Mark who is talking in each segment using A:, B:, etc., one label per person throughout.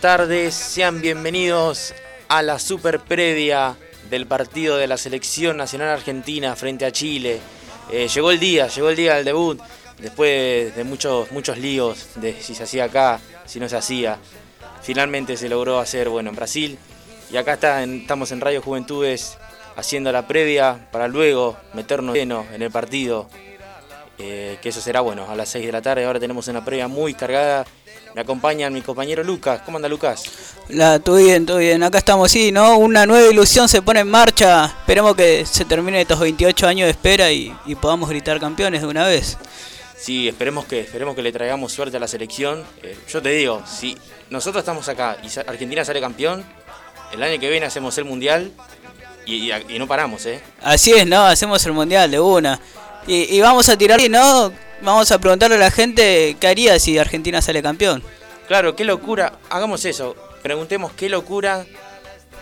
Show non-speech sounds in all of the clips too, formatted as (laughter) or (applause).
A: Tardes, sean bienvenidos a la super previa del partido de la selección nacional argentina frente a Chile. Eh, llegó el día, llegó el día del debut, después de muchos, muchos líos de si se hacía acá, si no se hacía. Finalmente se logró hacer bueno en Brasil y acá está estamos en Radio Juventudes haciendo la previa para luego meternos lleno en el partido eh, que eso será bueno a las 6 de la tarde. Ahora tenemos una previa muy cargada. Me acompaña mi compañero Lucas. ¿Cómo anda Lucas?
B: La, todo bien, todo bien. Acá estamos, sí, ¿no? Una nueva ilusión se pone en marcha. Esperemos que se termine estos 28 años de espera y, y podamos gritar campeones de una vez.
A: Sí, esperemos que, esperemos que le traigamos suerte a la selección. Eh, yo te digo, si nosotros estamos acá y Argentina sale campeón, el año que viene hacemos el mundial y, y- y no paramos, ¿eh?
B: Así es, ¿no? Hacemos el mundial de una. Y, vamos a tirar, ¿no? Vamos a preguntarle a la gente qué haría si Argentina sale campeón.
A: Claro, qué locura. Hagamos eso. Preguntemos qué locura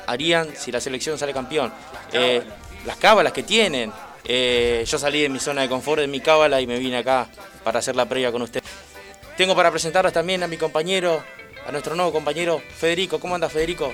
A: harían si la selección sale campeón. Eh, las cábalas que tienen. Eh, yo salí de mi zona de confort, de mi cábala y me vine acá para hacer la previa con usted. Tengo para presentarles también a mi compañero, a nuestro nuevo compañero Federico. ¿Cómo anda Federico?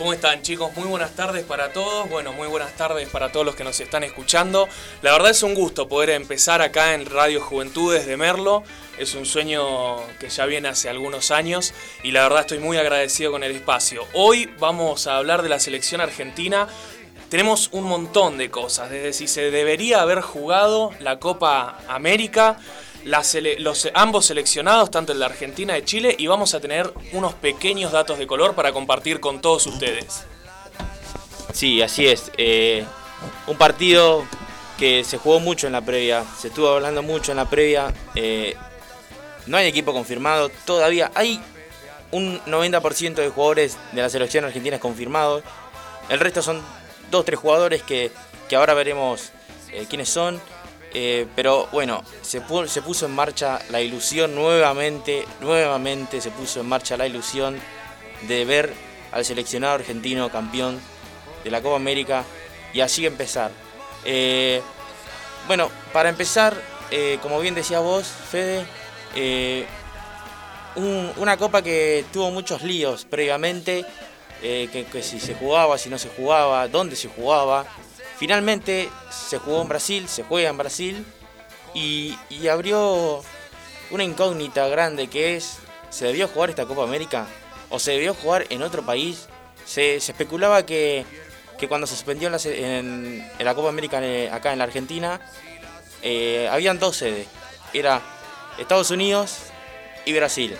C: ¿Cómo están chicos? Muy buenas tardes para todos. Bueno, muy buenas tardes para todos los que nos están escuchando. La verdad es un gusto poder empezar acá en Radio Juventudes de Merlo. Es un sueño que ya viene hace algunos años y la verdad estoy muy agradecido con el espacio. Hoy vamos a hablar de la selección argentina. Tenemos un montón de cosas, desde si se debería haber jugado la Copa América, los, ambos seleccionados, tanto en la Argentina y Chile, y vamos a tener unos pequeños datos de color para compartir con todos ustedes.
A: Sí, así es. Eh, un partido que se jugó mucho en la previa, se estuvo hablando mucho en la previa. eh, no hay equipo confirmado todavía. Hay un 90% de jugadores de la selección argentina confirmados. El resto son dos, tres jugadores que, que ahora veremos eh, quiénes son. Eh, pero bueno, se, pu- se puso en marcha la ilusión nuevamente, nuevamente se puso en marcha la ilusión de ver al seleccionado argentino campeón de la Copa América y así empezar. Eh, bueno, para empezar, eh, como bien decía vos, Fede, un- una copa que tuvo muchos líos previamente, que si se jugaba, si no se jugaba, dónde se jugaba. Finalmente se jugó en Brasil, se juega en Brasil y, abrió una incógnita grande que es, ¿se debió jugar esta Copa América? ¿O se debió jugar en otro país? Se, especulaba que, que cuando se suspendió en la, en- la Copa América acá en la Argentina, eh, habían dos sedes. Era Estados Unidos y Brasil.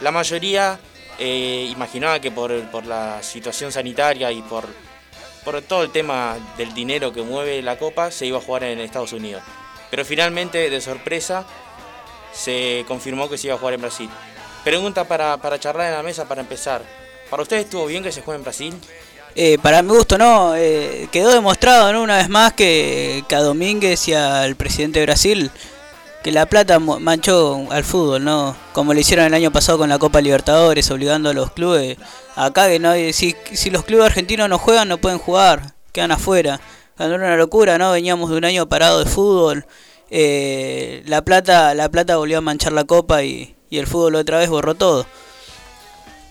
A: La mayoría eh, imaginaba que por, por la situación sanitaria y por, por todo el tema del dinero que mueve la Copa, se iba a jugar en Estados Unidos. Pero finalmente, de sorpresa, se confirmó que se iba a jugar en Brasil. Pregunta para, para charlar en la mesa para empezar. ¿Para ustedes estuvo bien que se juegue en Brasil?
B: Eh, para mi gusto, ¿no? Eh, quedó demostrado, ¿no? Una vez más que, que a Domínguez y al presidente de Brasil que la plata manchó al fútbol, ¿no? Como lo hicieron el año pasado con la Copa Libertadores, obligando a los clubes. Acá que no si, si los clubes argentinos no juegan, no pueden jugar, quedan afuera. Cuando era una locura, ¿no? Veníamos de un año parado de fútbol. Eh, la plata la plata volvió a manchar la copa y, y el fútbol otra vez borró todo.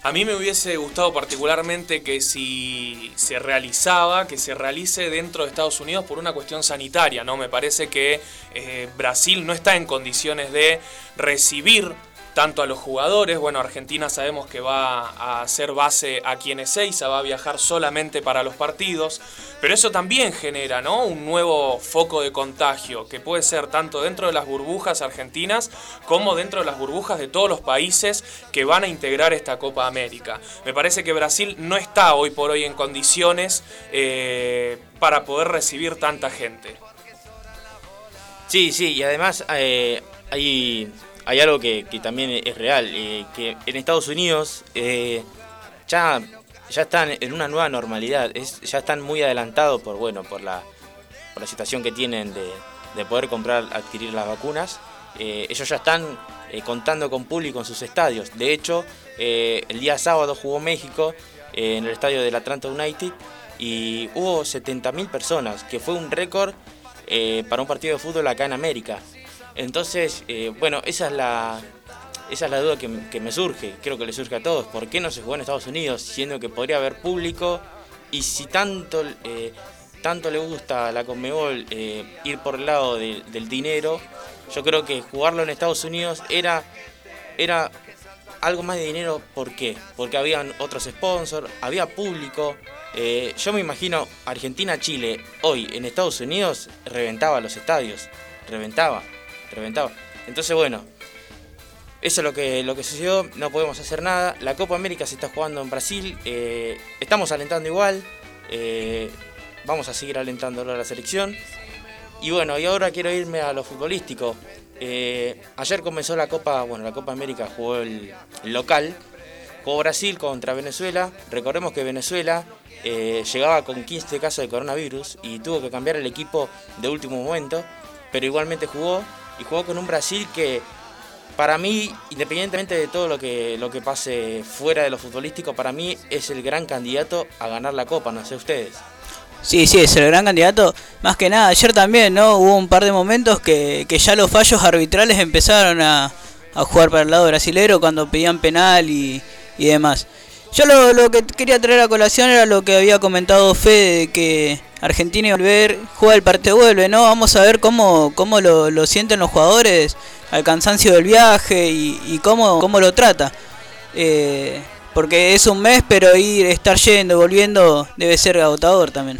C: A mí me hubiese gustado particularmente que si se realizaba, que se realice dentro de Estados Unidos por una cuestión sanitaria, ¿no? Me parece que eh, Brasil no está en condiciones de recibir tanto a los jugadores, bueno, Argentina sabemos que va a hacer base aquí en Ezeiza, va a viajar solamente para los partidos, pero eso también genera, ¿no? Un nuevo foco de contagio que puede ser tanto dentro de las burbujas argentinas como dentro de las burbujas de todos los países que van a integrar esta Copa América. Me parece que Brasil no está hoy por hoy en condiciones eh, para poder recibir tanta gente.
A: Sí, sí, y además eh, hay, hay algo que, también es real, eh, que en Estados Unidos eh, ya, ya están en una nueva normalidad, es, ya están muy adelantados por, bueno, por la, por la situación que tienen de, de poder comprar, adquirir las vacunas. Eh, ellos ya están contando con público en sus estadios. De hecho, el día sábado jugó México en el estadio del Atlanta United y hubo 70.000 personas, que fue un récord para un partido de fútbol acá en América. Entonces, eh, bueno, esa es la, esa es la duda que, me surge, creo que le surge a todos. ¿Por qué no se jugó en Estados Unidos, siendo que podría haber público? Y si tanto, eh, tanto le gusta a la Conmebol eh, ir por el lado de- del dinero, yo creo que jugarlo en Estados Unidos era, era algo más de dinero. ¿Por qué? Porque habían otros sponsors, había público. Eh, yo me imagino Argentina-Chile hoy en Estados Unidos reventaba los estadios, reventaba, reventaba. Entonces, bueno, eso es lo que, lo que sucedió, no podemos hacer nada. La Copa América se está jugando en Brasil, eh, estamos alentando igual, eh, vamos a seguir alentándolo a la selección. Y bueno, y ahora quiero irme a lo futbolístico. Eh, ayer comenzó la Copa, bueno, la Copa América jugó el, el local, jugó Brasil contra Venezuela. Recordemos que Venezuela llegaba con 15 casos de coronavirus y tuvo que cambiar el equipo de último momento, pero igualmente jugó y jugó con un Brasil que para mí, independientemente de todo lo que, lo que pase fuera de lo futbolístico, para mí es el gran candidato a ganar la Copa, no sé ustedes.
B: Sí, sí, es el gran candidato. Más que nada, ayer también, ¿no? Hubo un par de momentos que, que ya los fallos arbitrales empezaron a, a jugar para el lado brasilero cuando pedían penal y, y demás. Yo lo, lo que quería traer a colación era lo que había comentado Fede, de que Argentina iba a volver, juega el parte vuelve, ¿no? Vamos a ver cómo, cómo lo, sienten los jugadores al cansancio del viaje y, y cómo, cómo lo trata. Eh, porque es un mes, pero ir, estar yendo, volviendo, debe ser agotador también.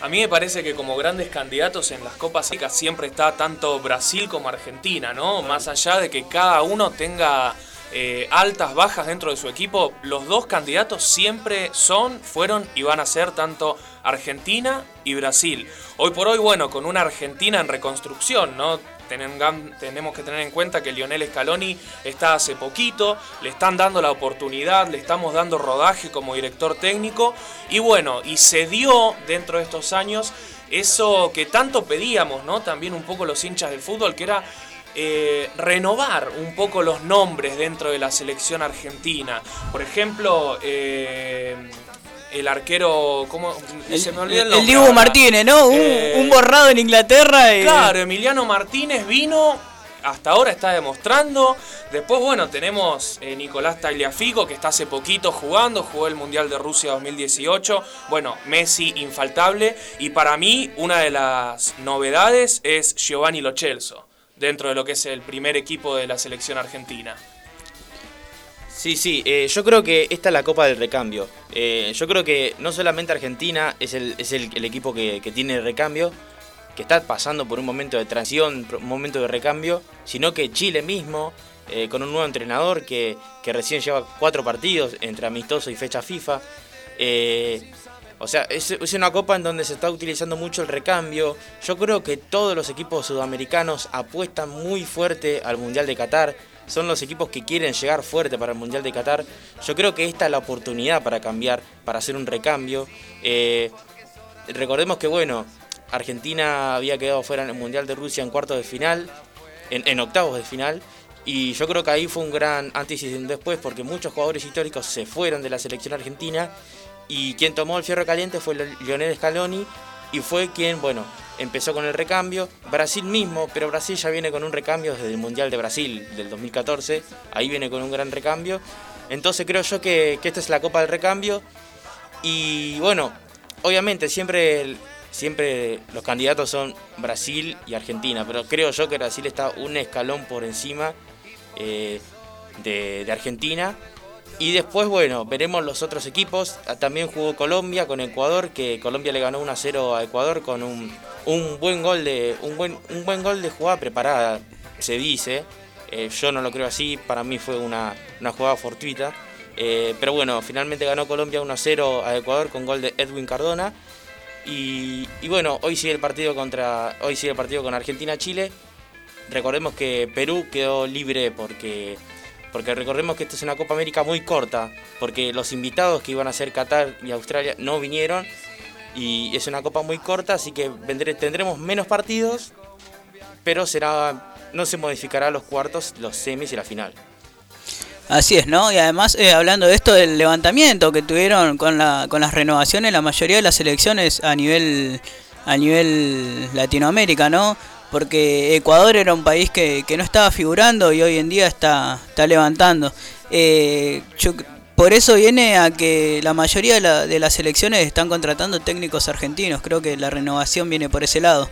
C: A mí me parece que como grandes candidatos en las Copas Américas siempre está tanto Brasil como Argentina, ¿no? Más allá de que cada uno tenga eh, altas, bajas dentro de su equipo, los dos candidatos siempre son, fueron y van a ser tanto Argentina y Brasil. Hoy por hoy, bueno, con una Argentina en reconstrucción, ¿no? Tenemos que tener en cuenta que Lionel Scaloni está hace poquito, le están dando la oportunidad, le estamos dando rodaje como director técnico y bueno, y se dio dentro de estos años eso que tanto pedíamos, ¿no? También un poco los hinchas del fútbol, que era eh, renovar un poco los nombres dentro de la selección argentina. Por ejemplo, eh, el arquero, ¿cómo?
B: El,
C: se me olvidó el
B: Dibu. Martínez, ¿no? Un,
C: Eh,
B: un borrado en Inglaterra. y-
C: Claro, Emiliano Martínez vino, hasta ahora está demostrando. Después, bueno, tenemos eh, Nicolás Tagliafico, que está hace poquito jugando, jugó el Mundial de Rusia 2018. Bueno, Messi infaltable. Y para mí, una de las novedades es Giovanni Lo Celso, dentro de lo que es el primer equipo de la selección argentina.
A: Sí, sí, eh, yo creo que esta es la Copa del Recambio. Eh, yo creo que no solamente Argentina es el, equipo que, tiene el recambio, que está pasando por un momento de transición, un momento de recambio, sino que Chile mismo, eh, con un nuevo entrenador que, recién lleva cuatro partidos entre amistoso y fecha FIFA. o sea, es, es una copa en donde se está utilizando mucho el recambio. Yo creo que todos los equipos sudamericanos apuestan muy fuerte al Mundial de Qatar. Son los equipos que quieren llegar fuerte para el Mundial de Qatar. Yo creo que esta es la oportunidad para cambiar, para hacer un recambio. Eh, recordemos que, bueno, Argentina había quedado fuera en el Mundial de Rusia en cuartos de final, en, octavos de final. Y yo creo que ahí fue un gran antes y después porque muchos jugadores históricos se fueron de la selección argentina y quien tomó el fierro caliente fue Lionel Scaloni y fue quien, bueno, empezó con el recambio. Brasil mismo, pero Brasil ya viene con un recambio desde el Mundial de Brasil del 2014, ahí viene con un gran recambio. Entonces creo yo que, que esta es la Copa del Recambio y bueno, obviamente siempre, siempre los candidatos son Brasil y Argentina, pero creo yo que Brasil está un escalón por encima eh, de, de Argentina. Y después, bueno, veremos los otros equipos. Ah, También jugó Colombia con Ecuador, que Colombia le ganó 1 a 0 a Ecuador con un, un buen gol de. un buen, un buen gol de jugada preparada, se dice. Eh, yo no lo creo así, para mí fue una, una jugada fortuita. Eh, pero bueno, finalmente ganó Colombia 1 a 0 a Ecuador con gol de Edwin Cardona. Y, y bueno, hoy sigue el partido contra. Hoy sigue el partido con Argentina-Chile. recordemos que Perú quedó libre porque, porque recordemos que esta es una Copa América muy corta, porque los invitados que iban a ser Qatar y Australia no vinieron y es una Copa muy corta, así que tendremos menos partidos, pero será no se modificará los cuartos, los semis y la final.
B: Así es, ¿no? Y además, eh, hablando de esto del levantamiento que tuvieron con las renovaciones, la mayoría de las elecciones a nivel, a nivel Latinoamérica, ¿no? Porque Ecuador era un país que, que no estaba figurando y hoy en día está, está levantando. Eh, por eso viene a que la mayoría de, la- de las elecciones están contratando técnicos argentinos. Creo que la renovación viene por ese lado.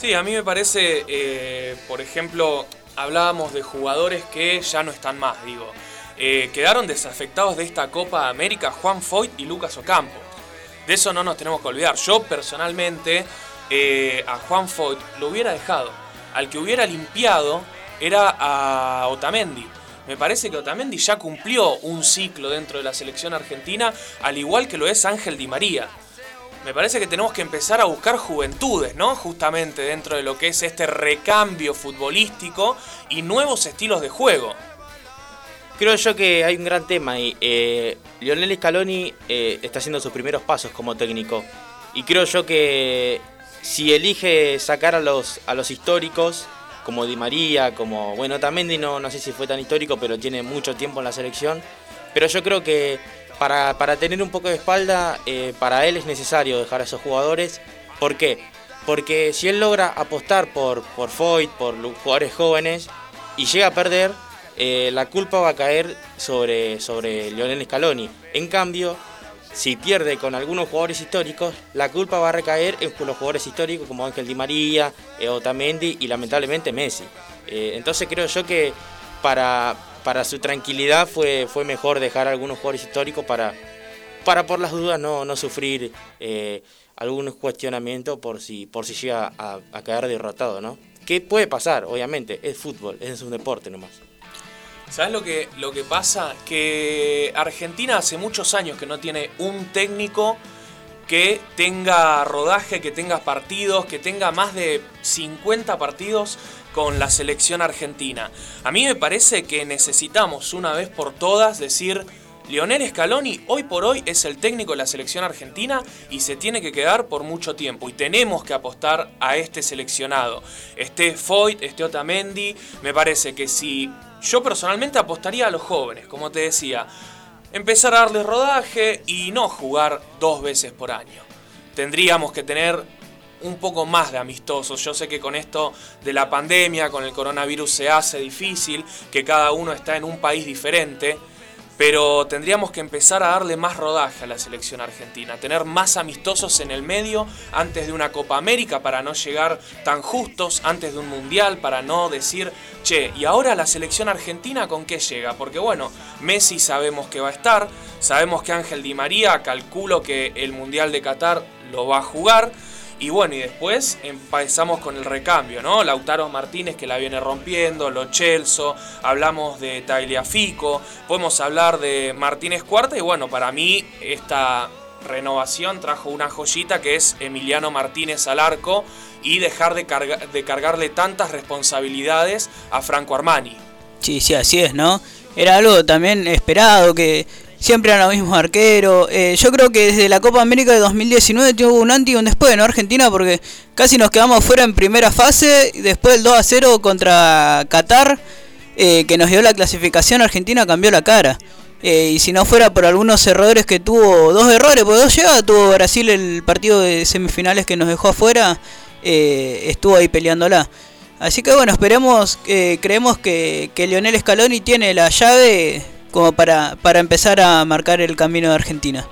C: Sí, a mí me parece, eh, por ejemplo, hablábamos de jugadores que ya no están más, digo. Eh, quedaron desafectados de esta Copa América Juan Foyt y Lucas Ocampo. De eso no nos tenemos que olvidar. Yo personalmente eh, a Juan Foyt lo hubiera dejado. Al que hubiera limpiado era a Otamendi. Me parece que Otamendi ya cumplió un ciclo dentro de la selección argentina, al igual que lo es Ángel Di María. Me parece que tenemos que empezar a buscar juventudes, ¿no? Justamente dentro de lo que es este recambio futbolístico y nuevos estilos de juego.
A: Creo yo que hay un gran tema y eh, Lionel Scaloni eh, está haciendo sus primeros pasos como técnico y creo yo que si elige sacar a los a los históricos como Di María, como bueno Tamendi no no sé si fue tan histórico pero tiene mucho tiempo en la selección, pero yo creo que para, para tener un poco de espalda eh, para él es necesario dejar a esos jugadores. ¿Por qué? Porque si él logra apostar por por Foyt, por jugadores jóvenes y llega a perder eh, la culpa va a caer sobre, sobre Lionel Scaloni. En cambio, si pierde con algunos jugadores históricos, la culpa va a recaer en los jugadores históricos como Ángel Di María, eh, Otamendi y lamentablemente Messi. Eh, entonces creo yo que para, para su tranquilidad fue, fue mejor dejar algunos jugadores históricos para, para por las dudas no, no sufrir algunos cuestionamientos por si, por si llega a, a caer derrotado, ¿no? Que puede pasar, obviamente, es fútbol, es un deporte nomás.
C: ¿Sabes lo que, lo que pasa? Que Argentina hace muchos años que no tiene un técnico que tenga rodaje, que tenga partidos, que tenga más de 50 partidos con la selección argentina. A mí me parece que necesitamos una vez por todas decir, Lionel Scaloni hoy por hoy es el técnico de la selección argentina y se tiene que quedar por mucho tiempo y tenemos que apostar a este seleccionado. Este Foyt, este Otamendi, me parece que si yo personalmente apostaría a los jóvenes, como te decía, empezar a darles rodaje y no jugar dos veces por año. Tendríamos que tener un poco más de amistosos. Yo sé que con esto de la pandemia, con el coronavirus se hace difícil, que cada uno está en un país diferente, pero tendríamos que empezar a darle más rodaje a la selección argentina, tener más amistosos en el medio antes de una Copa América para no llegar tan justos, antes de un Mundial para no decir, che, ¿y ahora la selección argentina con qué llega? Porque bueno, Messi sabemos que va a estar, sabemos que Ángel Di María, calculo que el Mundial de Qatar lo va a jugar, y bueno, y después empezamos con el recambio, ¿no? Lautaro Martínez que la viene rompiendo, Lo Chelso, hablamos de Tagliafico, podemos hablar de Martínez Cuarta y bueno, para mí esta renovación trajo una joyita que es Emiliano Martínez al arco y dejar de, de cargarle tantas responsabilidades a Franco Armani.
B: Sí, sí, así es, ¿no? Era algo también esperado, que siempre eran los mismos arqueros. Eh, yo creo que desde la Copa América de 2019 tuvo un antes y un después, ¿no? Argentina, porque casi nos quedamos fuera en primera fase, después el 2 a 0 contra Qatar, eh, que nos dio la clasificación, Argentina cambió la cara. Eh, y si no fuera por algunos errores que tuvo, dos errores, porque dos llegadas tuvo Brasil el partido de semifinales que nos dejó afuera, eh, estuvo ahí peleándola. Así que bueno, esperemos, eh, creemos que, que Lionel Scaloni tiene la llave como para, para empezar a marcar el camino de Argentina.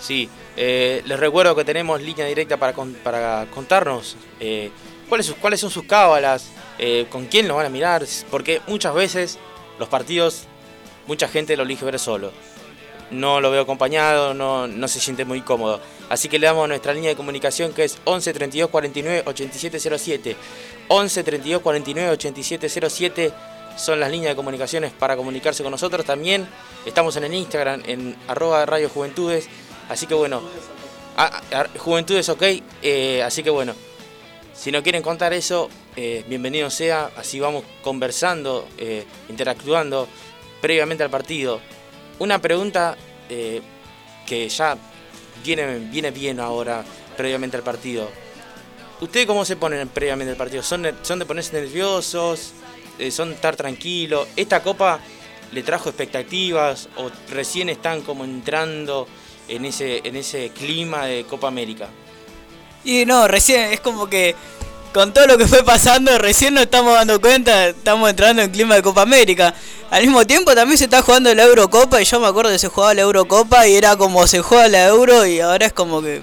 A: Sí, eh, les recuerdo que tenemos línea directa para, para contarnos eh, cuáles, cuáles son sus cábalas, eh, con quién lo van a mirar, porque muchas veces los partidos, mucha gente lo elige ver solo. No lo veo acompañado, no, no se siente muy cómodo. Así que le damos nuestra línea de comunicación que es 11 32 49 87 07. 11 32 49 87 07 son las líneas de comunicaciones para comunicarse con nosotros. También estamos en el Instagram, en arroba Radio Juventudes. Así que bueno, a- a- Juventudes OK. eh, así que bueno, Si no quieren contar eso, eh, bienvenido sea, así vamos conversando, eh, interactuando previamente al partido. Una pregunta que ya viene, viene bien ahora, previamente al partido. ¿Ustedes cómo se ponen previamente al partido? ¿Son, son de ponerse nerviosos? Eh, ¿Son estar tranquilos? ¿Esta copa le trajo expectativas o recién están como entrando en ese, en ese clima de Copa América?
B: Y no, recién es como que con todo lo que fue pasando, recién nos estamos dando cuenta, estamos entrando en clima de Copa América. Al mismo tiempo también se está jugando la Eurocopa y yo me acuerdo que se jugaba la Eurocopa y era como se juega la Euro y ahora es como que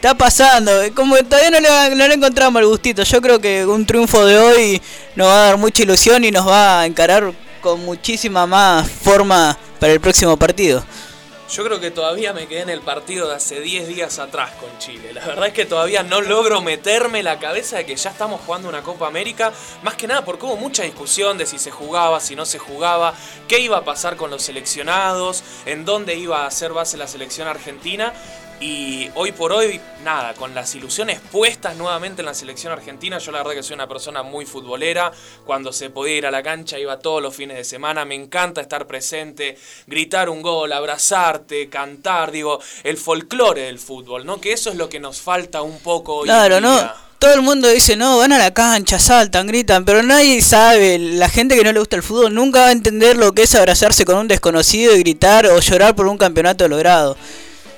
B: está pasando, como todavía no le, no le encontramos el gustito. Yo creo que un triunfo de hoy nos va a dar mucha ilusión y nos va a encarar con muchísima más forma para el próximo partido.
C: Yo creo que todavía me quedé en el partido de hace 10 días atrás con Chile. La verdad es que todavía no logro meterme la cabeza de que ya estamos jugando una Copa América. Más que nada porque hubo mucha discusión de si se jugaba, si no se jugaba, qué iba a pasar con los seleccionados, en dónde iba a hacer base la selección argentina. Y hoy por hoy, nada, con las ilusiones puestas nuevamente en la selección argentina, yo la verdad que soy una persona muy futbolera, cuando se podía ir a la cancha iba todos los fines de semana, me encanta estar presente, gritar un gol, abrazarte, cantar, digo, el folclore del fútbol, ¿no? Que eso es lo que nos falta un poco hoy
B: Claro,
C: en
B: ¿no? Todo el mundo dice, no, van a la cancha, saltan, gritan, pero nadie sabe, la gente que no le gusta el fútbol nunca va a entender lo que es abrazarse con un desconocido y gritar o llorar por un campeonato logrado.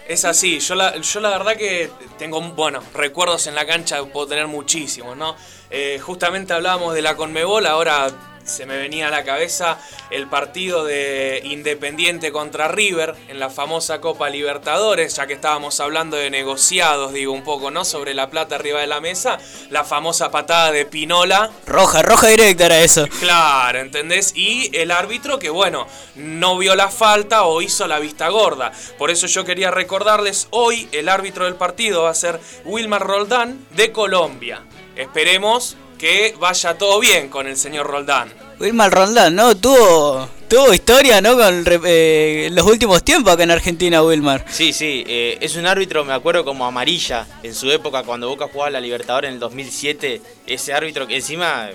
C: Es así, yo la, yo la verdad que tengo, bueno, recuerdos en la cancha, puedo tener muchísimos, ¿no? Eh, justamente hablábamos de la Conmebol, ahora se me venía a la cabeza el partido de Independiente contra River en la famosa Copa Libertadores, ya que estábamos hablando de negociados, digo un poco, ¿no? Sobre la plata arriba de la mesa, la famosa patada de Pinola
B: Roja, roja directa era eso.
C: Claro, ¿entendés? Y el árbitro que, bueno, no vio la falta o hizo la vista gorda. Por eso yo quería recordarles, hoy el árbitro del partido va a ser Wilmar Roldán de Colombia. Esperemos que vaya todo bien con el señor Roldán.
B: Wilmar Rondán, ¿no? Tuvo, tuvo historia, ¿no? Con eh, los últimos tiempos acá en Argentina, Wilmar.
A: Sí, sí, eh, es un árbitro, me acuerdo como amarilla en su época cuando Boca jugaba la Libertadores en el 2007. Ese árbitro que encima,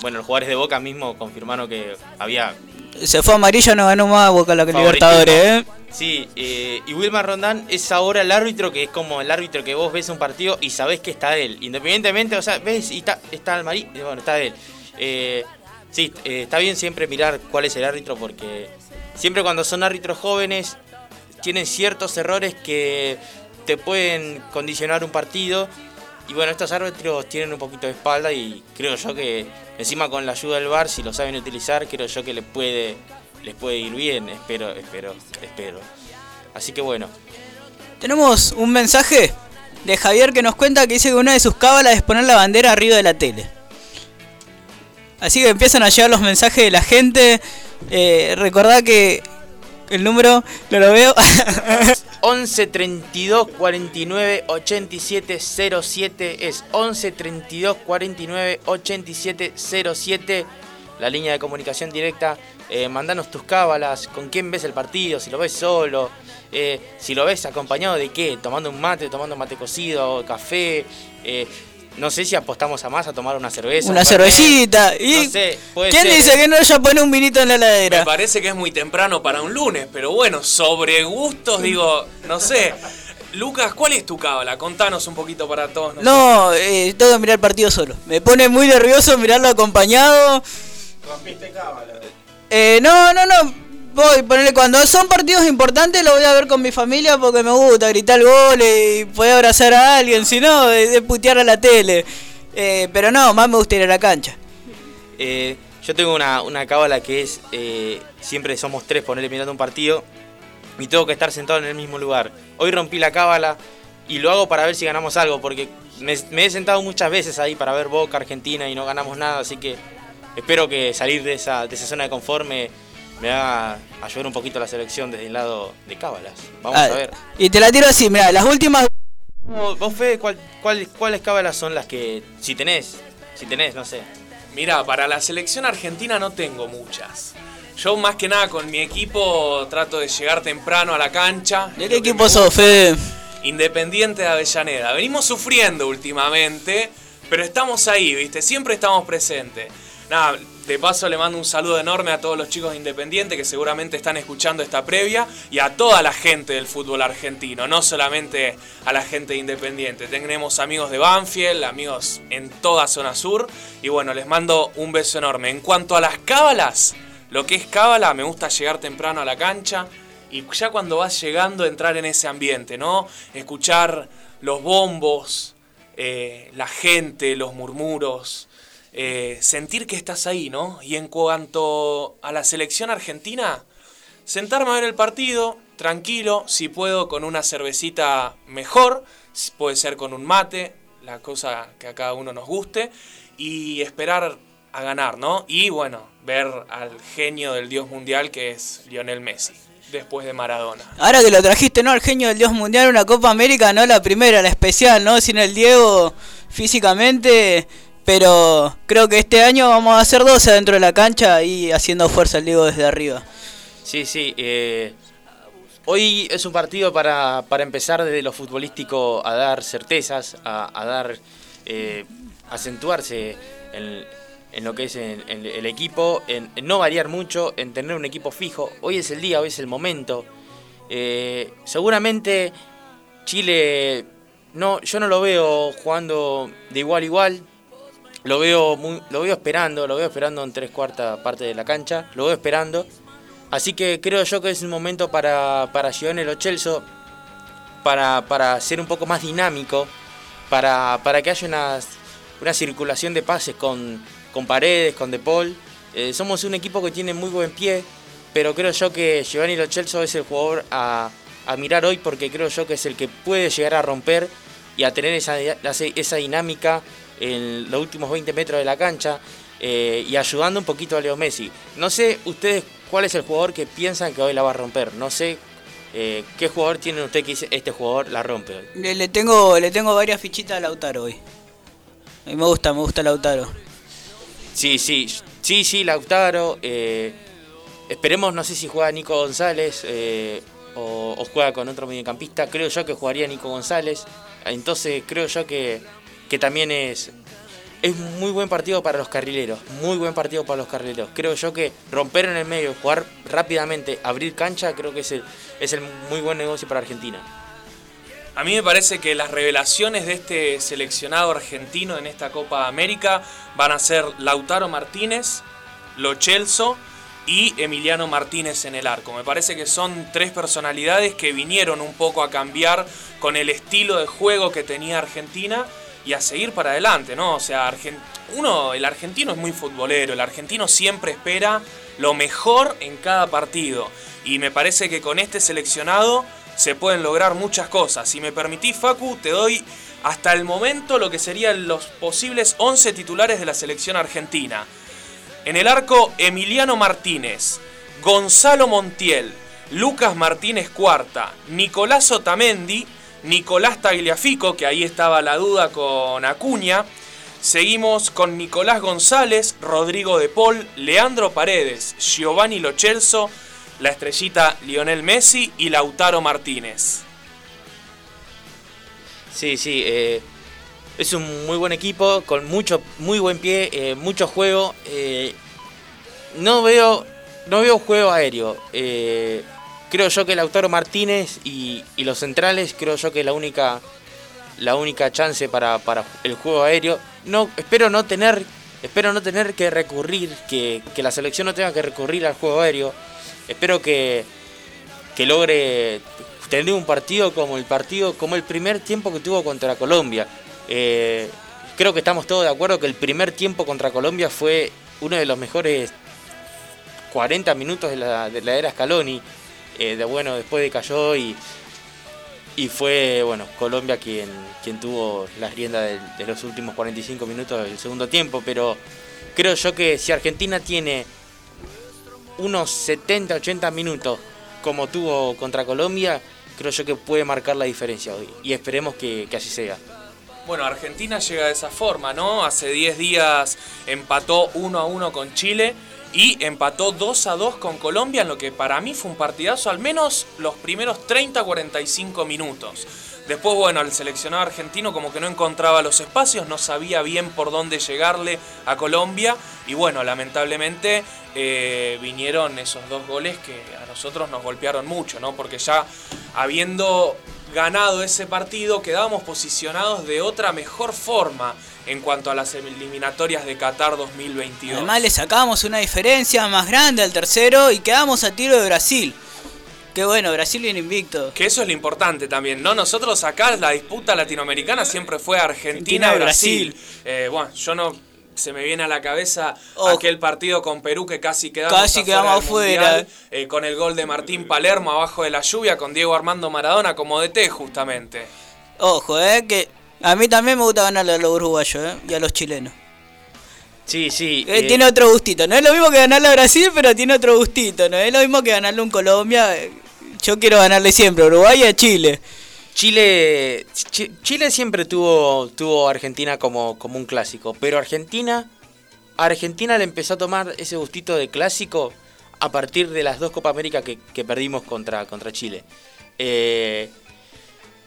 A: bueno, los jugadores de Boca mismo confirmaron que había
B: Se fue amarilla, no ganó más Boca la. Libertadores, ¿eh?
A: Sí, eh, y Wilmar Rondán es ahora el árbitro que es como el árbitro que vos ves un partido y sabés que está él. Independientemente, o sea, ves y está, está el Mari, bueno, está él. Eh, sí, eh, está bien siempre mirar cuál es el árbitro porque siempre cuando son árbitros jóvenes tienen ciertos errores que te pueden condicionar un partido. Y bueno, estos árbitros tienen un poquito de espalda y creo yo que encima con la ayuda del VAR, si lo saben utilizar, creo yo que les puede, les puede ir bien. Espero, espero, espero. Así que bueno,
B: Tenemos un mensaje de Javier que nos cuenta que dice que una de sus cábalas es poner la bandera arriba de la tele. Así que empiezan a llegar los mensajes de la gente. Eh, recordá que el número, no lo veo. (laughs)
A: 11 32 49 87 07 es 11 32 49 87 07 la línea de comunicación directa. Eh, mandanos tus cábalas, con quién ves el partido, si lo ves solo, eh, si lo ves acompañado de qué, tomando un mate, tomando mate cocido, café. eh, no sé si apostamos a más a tomar una cerveza.
B: una cervecita. ¿Y
A: No sé, puede
B: quién
A: ser.
B: dice que no ya pone un vinito en la
C: Me
B: heladera?
C: parece que es muy temprano para un lunes, pero bueno, sobre gustos, digo, no sé. Lucas, ¿cuál es tu cábala? Contanos un poquito para todos. nosotros.
B: No, eh, tengo que mirar el partido solo. Me pone muy nervioso mirarlo acompañado. Eh, no, no, no. Voy, ponerle cuando son partidos importantes lo voy a ver con mi familia porque me gusta gritar goles y poder abrazar a alguien, si no, de putear a la tele. Eh, pero no, más me gusta ir a la cancha.
A: Eh, yo tengo una, una cábala que es, eh, siempre somos tres ponerle mirando un partido y tengo que estar sentado en el mismo lugar. Hoy rompí la cábala y lo hago para ver si ganamos algo, porque me, me he sentado muchas veces ahí para ver Boca, Argentina y no ganamos nada, así que espero que salir de esa, de esa zona de confort me, me haga ayudar un poquito a la selección desde el lado de cábalas. Vamos
B: Ah,
A: a ver.
B: Y te la tiro así, mira, las últimas
A: ¿Vos, Fede, cuál- cuál- cuáles cábalas son las que, si tenés, si tenés, no sé,
C: Mira, para la selección argentina no tengo muchas. Yo más que nada con mi equipo trato de llegar temprano a la cancha.
B: ¿De qué equipo sos, Fede?
C: Independiente de Avellaneda. Venimos sufriendo últimamente, pero estamos ahí, ¿viste? Siempre estamos presentes. Nada, de paso le mando un saludo enorme a todos los chicos de Independiente que seguramente están escuchando esta previa y a toda la gente del fútbol argentino, no solamente a la gente de Independiente. Tenemos amigos de Banfield, amigos en toda zona sur y bueno, les mando un beso enorme. En cuanto a las cábalas, lo que es cábala, me gusta llegar temprano a la cancha y ya cuando vas llegando entrar en ese ambiente, ¿no? Escuchar los bombos, eh, la gente, los murmuros eh, sentir que estás ahí, ¿no? Y en cuanto a la selección argentina, sentarme a ver el partido, tranquilo, si puedo con una cervecita mejor, puede ser con un mate, la cosa que a cada uno nos guste, y esperar a ganar, ¿no? Y bueno, ver al genio del dios mundial que es Lionel Messi después de Maradona.
B: Ahora que lo trajiste, ¿no? Al genio del Dios Mundial, una Copa América, no la primera, la especial, ¿no? Sin el Diego físicamente pero creo que este año vamos a hacer 12 dentro de la cancha y haciendo fuerza el Diego desde arriba.
A: Sí, sí. Eh, hoy es un partido para, para, empezar desde lo futbolístico a dar certezas, a, dar. Eh, acentuarse en, en, lo que es el equipo, en, no variar mucho, en tener un equipo fijo. Hoy es el día, hoy es el momento. Eh, seguramente Chile. No, yo no lo veo jugando de igual a igual lo veo, lo veo esperando, lo veo esperando en tres cuartas partes de la cancha, lo veo esperando. Así que creo yo que es un momento para, para Giovanni Lo para, para ser un poco más dinámico, para, para que haya una, una circulación de pases con, con Paredes, con De Paul. Eh, somos un equipo que tiene muy buen pie, pero creo yo que Giovanni Lo es el jugador a, a mirar hoy porque creo yo que es el que puede llegar a romper y a tener esa, esa dinámica en los últimos 20 metros de la cancha eh, y ayudando un poquito a Leo Messi. No sé ustedes cuál es el jugador que piensan que hoy la va a romper. No sé eh, qué jugador tienen ustedes que dice este jugador la rompe hoy.
B: Le, tengo, le tengo varias fichitas a Lautaro hoy. A mí me gusta, me gusta Lautaro.
A: Sí, sí, sí, sí, Lautaro. Eh, esperemos, no sé si juega Nico González o, o, juega con otro mediocampista. Creo yo que jugaría Nico González. Entonces creo yo que que también es, es muy buen partido para los carrileros, muy buen partido para los carrileros. Creo yo que romper en el medio, jugar rápidamente, abrir cancha, creo que es el, es el muy buen negocio para Argentina.
C: A mí me parece que las revelaciones de este seleccionado argentino en esta Copa América van a ser Lautaro Martínez, Lo Chelso y Emiliano Martínez en el arco. Me parece que son tres personalidades que vinieron un poco a cambiar con el estilo de juego que tenía Argentina y a seguir para adelante, ¿no? O sea, uno, el argentino es muy futbolero, el argentino siempre espera lo mejor en cada partido. Y me parece que con este seleccionado se pueden lograr muchas cosas. Si me permitís, Facu, te doy hasta el momento lo que serían los posibles 11 titulares de la selección argentina. En el arco, Emiliano Martínez, Gonzalo Montiel, Lucas Martínez Cuarta, Nicolás Otamendi, Nicolás Tagliafico, que ahí estaba la duda con Acuña. Seguimos con Nicolás González, Rodrigo de Paul, Leandro Paredes, Giovanni Lochelso, la estrellita Lionel Messi y Lautaro Martínez.
A: Sí, sí, eh, es un muy buen equipo, con mucho, muy buen pie, eh, mucho juego. Eh, no veo, no veo juego aéreo creo yo que Lautaro Martínez y, los centrales, creo yo que la única, la única chance para, el juego aéreo. No, espero no tener, espero no tener que recurrir, que, la selección no tenga que recurrir al juego aéreo. Espero que, que logre tener un partido como el partido, como el primer tiempo que tuvo contra Colombia. Eh, creo que estamos todos de acuerdo que el primer tiempo contra Colombia fue uno de los mejores 40 minutos de la, de la era Scaloni. Eh, de bueno, después decayó y, y fue bueno Colombia quien, quien tuvo las riendas de, los últimos 45 minutos del segundo tiempo, pero creo yo que si Argentina tiene unos 70, 80 minutos como tuvo contra Colombia, creo yo que puede marcar la diferencia hoy y esperemos que, que así sea.
C: Bueno, Argentina llega de esa forma, ¿no? Hace 10 días empató 1 a 1 con Chile y empató 2 a 2 con Colombia en lo que para mí fue un partidazo, al menos los primeros 30-45 minutos. Después, bueno, el seleccionado argentino como que no encontraba los espacios, no sabía bien por dónde llegarle a Colombia. Y bueno, lamentablemente eh, vinieron esos dos goles que a nosotros nos golpearon mucho, ¿no? Porque ya habiendo ganado ese partido, quedábamos posicionados de otra mejor forma en cuanto a las eliminatorias de Qatar 2022.
B: Además le sacábamos una diferencia más grande al tercero y quedamos a tiro de Brasil. Qué bueno, Brasil viene invicto.
C: Que eso es lo importante también, ¿no? Nosotros acá la disputa latinoamericana siempre fue Argentina-Brasil.
B: Argentina,
C: Eh, bueno, yo no... Se me viene a la cabeza
B: Oh.
C: aquel partido con Perú que casi quedamos
B: Casi
C: afuera
B: quedamos.
C: Mundial, eh, con el gol de Martín Palermo abajo de la lluvia con Diego Armando Maradona como DT justamente.
B: Ojo, eh, que a mí también me gusta ganarle a los uruguayos eh, y a los chilenos.
A: Sí, sí.
B: Eh, tiene otro gustito. No es lo mismo que ganarle a Brasil, pero tiene otro gustito. No es lo mismo que ganarle a un Colombia. Yo quiero ganarle siempre a Uruguay y a Chile.
A: Chile, Chi- Chile siempre tuvo, tuvo Argentina como, como un clásico, pero Argentina, Argentina le empezó a tomar ese gustito de clásico a partir de las dos Copa América que, que perdimos contra, contra Chile. Eh,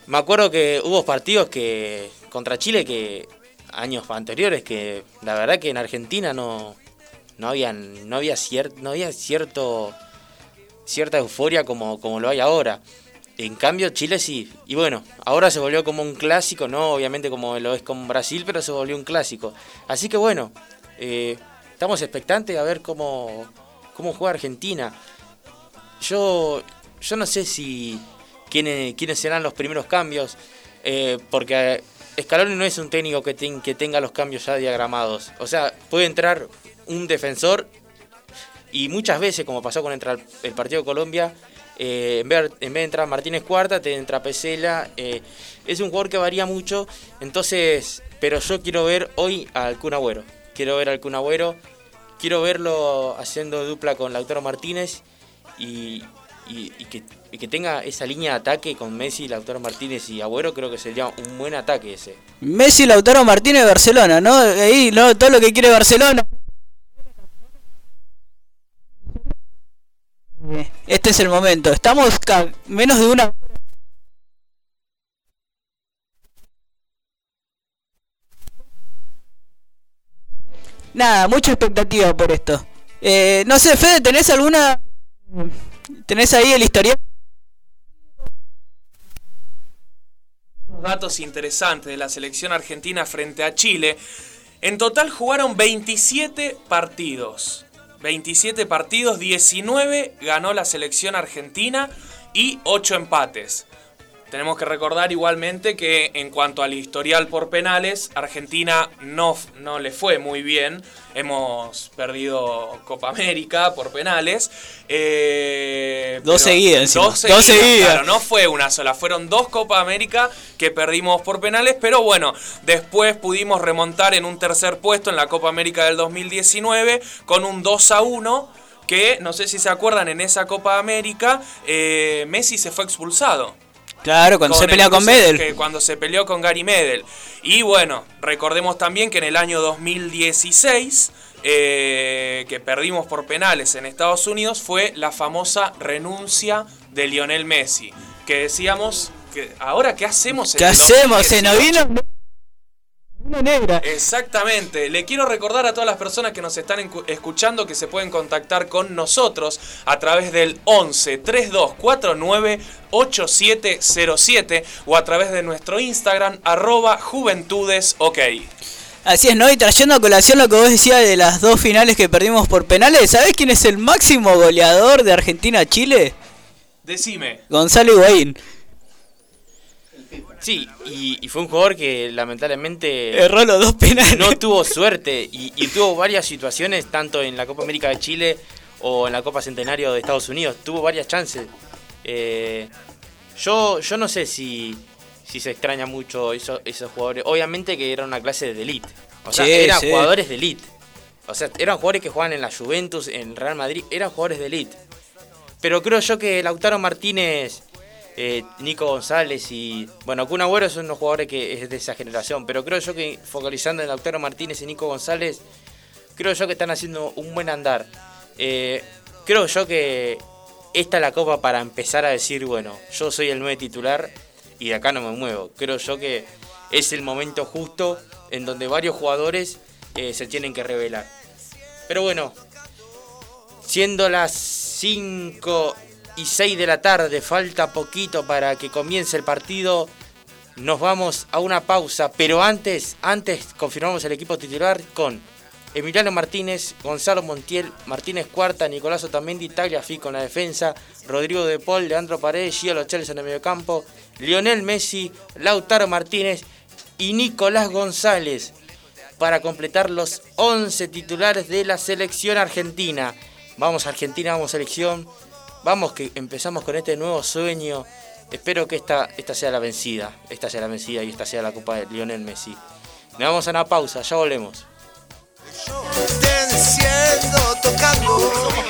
A: me acuerdo que hubo partidos que contra Chile que años anteriores que la verdad que en Argentina no, no, habían, no, había, cier- no había cierto cierta euforia como, como lo hay ahora. En cambio, Chile sí. Y bueno, ahora se volvió como un clásico, no obviamente como lo es con Brasil, pero se volvió un clásico. Así que bueno, eh, estamos expectantes a ver cómo, cómo juega Argentina. Yo, yo no sé si quiénes, quiénes serán los primeros cambios, eh, porque Scaloni no es un técnico que, que tenga los cambios ya diagramados. O sea, puede entrar un defensor y muchas veces, como pasó con entrar el partido de Colombia, eh, en, vez, de entrar Martínez Cuarta, te entra Pesela. eh, es un jugador que varía mucho. Entonces, pero yo quiero ver hoy al Kun Agüero. Quiero ver al Kun Agüero. Quiero verlo haciendo dupla con Lautaro Martínez y, y- y que, y que tenga esa línea de ataque con Messi, Lautaro Martínez y Agüero. Creo que sería un buen ataque ese.
B: Messi, Lautaro Martínez, Barcelona, ¿no? Ahí, ¿no? Todo lo que quiere Barcelona. Este es el momento. Estamos menos de una. Nada, mucha expectativa por esto. Eh, no sé, Fede, ¿tenés alguna. ¿Tenés ahí el historial?
C: Datos interesantes de la selección argentina frente a Chile. En total jugaron 27 partidos. 27 partidos, 19 ganó la selección argentina y 8 empates. Tenemos que recordar igualmente que en cuanto al historial por penales, Argentina no, no le fue muy bien. Hemos perdido Copa América por penales. Eh,
B: Dos seguidas.
C: Dos
B: Dos
C: seguidas,
B: seguidas.
C: claro, no fue una sola, fueron dos Copa América que perdimos por penales, pero bueno, después pudimos remontar en un tercer puesto en la Copa América del 2019 con un 2 a 1 que, no sé si se acuerdan, en esa Copa América eh, Messi se fue expulsado.
B: Claro, cuando se
C: el
B: pelea con Medel.
C: que cuando se peleó con Gary Medel. Y bueno, recordemos también que en el año 2016, eh, que perdimos por penales en Estados Unidos, fue la famosa renuncia de Lionel Messi. Que decíamos, que ahora qué hacemos en
B: ¿Qué hacemos? Se nos
C: 2018?
B: vino una negra.
C: Exactamente. Le quiero recordar a todas las personas que nos están escuchando que se pueden contactar con nosotros a través del 11 3249 8707 o a través de nuestro Instagram arroba juventudes ok.
B: Así es, ¿no? Y trayendo a colación lo que vos decías de las dos finales que perdimos por penales, ¿sabés quién es el máximo goleador de Argentina-Chile?
C: Decime.
B: Gonzalo Higuaín.
A: Sí, y, y fue un jugador que lamentablemente
B: Erró los dos penales.
A: no tuvo suerte y, y tuvo varias situaciones, tanto en la Copa América de Chile o en la Copa Centenario de Estados Unidos. Tuvo varias chances. Eh, yo, yo no sé si, si se extraña mucho eso- esos jugadores. Obviamente que era una clase de elite. O sea,
B: Sí,
A: eran
B: sí.
A: jugadores de elite. O sea, eran jugadores que jugaban en la Juventus, en Real Madrid. Eran jugadores de elite. Pero creo yo que Lautaro Martínez, eh, Nico González y. Bueno, Kun son unos jugadores que es de esa generación. Pero creo yo que focalizando en Lautaro Martínez y Nico González, creo yo que están haciendo un buen andar. Eh, creo yo que esta es la copa para empezar a decir, bueno, yo soy el nueve titular y de acá no me muevo. Creo yo que es el momento justo en donde varios jugadores eh, se tienen que revelar. Pero bueno, siendo las 5 y 6 de la tarde, falta poquito para que comience el partido. Nos vamos a una pausa, pero antes, antes confirmamos el equipo titular con Emiliano Martínez, Gonzalo Montiel, Martínez Cuarta, Nicolás Otamendi, Tagliafico en la defensa, Rodrigo De Paul, Leandro Paredes, Gio Chelsea en el mediocampo, Lionel Messi, Lautaro Martínez y Nicolás González para completar los 11 titulares de la selección argentina. Vamos Argentina, vamos selección. Vamos que empezamos con este nuevo sueño. Espero que esta, esta sea la vencida. Esta sea la vencida y esta sea la Copa de Lionel Messi. Nos vamos a una pausa, ya volvemos.
D: Somos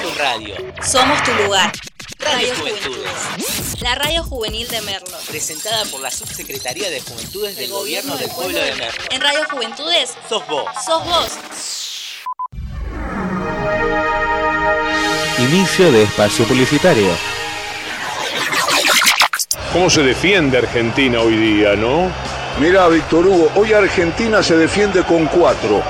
D: tu radio.
E: Somos tu lugar.
D: Radio
E: Radio
D: Juventudes.
E: Juventudes. La radio juvenil de Merlo.
D: Presentada por la Subsecretaría de Juventudes del Gobierno del Pueblo de Merlo.
E: En Radio Juventudes,
D: Sos vos.
E: sos vos.
F: Inicio de espacio publicitario.
G: ¿Cómo se defiende Argentina hoy día, no?
H: Mira, Víctor Hugo, hoy Argentina se defiende con cuatro.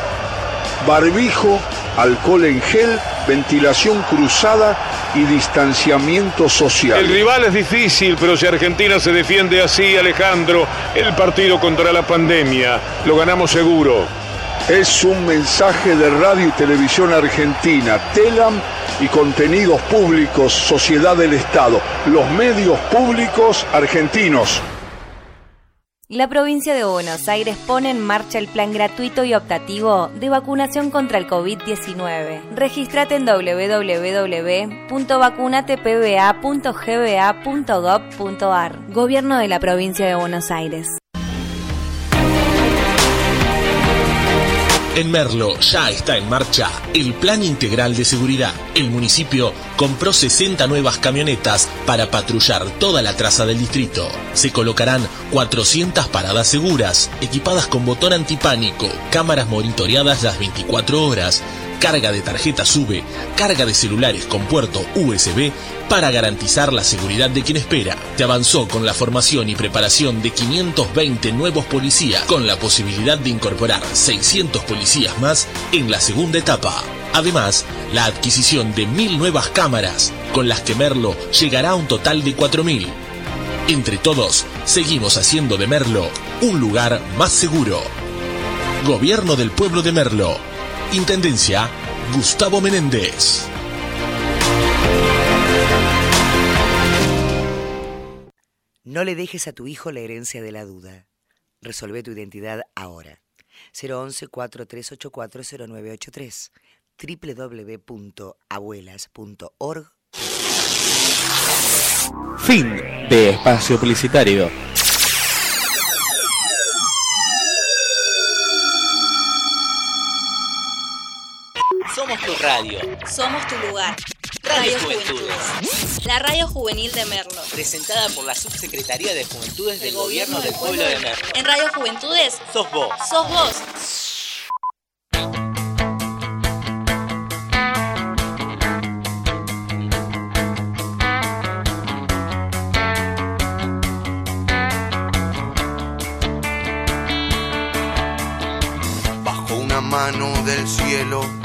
H: Barbijo, alcohol en gel, ventilación cruzada y distanciamiento
G: El
H: social.
G: rival es difícil, pero si Argentina se defiende así, Alejandro, el partido contra la pandemia lo ganamos seguro.
H: Es un mensaje de Radio y Televisión Argentina, TELAM y Contenidos Públicos, Sociedad del Estado, los medios públicos argentinos.
I: La provincia de Buenos Aires pone en marcha el plan gratuito y optativo de vacunación contra el COVID-19. Regístrate en www.vacunatepba.gba.gov.ar. Gobierno de la provincia de Buenos Aires.
J: En Merlo ya está en marcha el Plan Integral de Seguridad. El municipio compró 60 nuevas camionetas para patrullar toda la traza del distrito. Se colocarán 400 paradas seguras, equipadas con botón antipánico, cámaras monitoreadas las 24 horas, carga de tarjeta SUBE, carga de celulares con puerto USB para garantizar la seguridad de quien espera. Se avanzó con la formación y preparación de 520 nuevos policías, con la posibilidad de incorporar 600 policías más en la segunda etapa. Además, la adquisición de 1.000 nuevas cámaras, con las que Merlo llegará a un total de 4.000. Entre todos, seguimos haciendo de Merlo un lugar más seguro. Gobierno del Pueblo de Merlo. Intendencia, Gustavo Menéndez.
K: No le dejes a tu hijo la herencia de la duda. Resolve tu identidad ahora. 011-4384-0983 www.abuelas.org
F: Fin de espacio publicitario.
D: Somos tu radio.
E: Somos tu lugar.
D: Radio
E: Radio
D: Juventudes.
E: Juventudes. La radio juvenil de Merlo.
D: Presentada por la Subsecretaría de Juventudes del Gobierno del Pueblo de Merlo.
E: En Radio Juventudes,
D: Sos vos.
E: sos vos.
L: Bajo una mano del cielo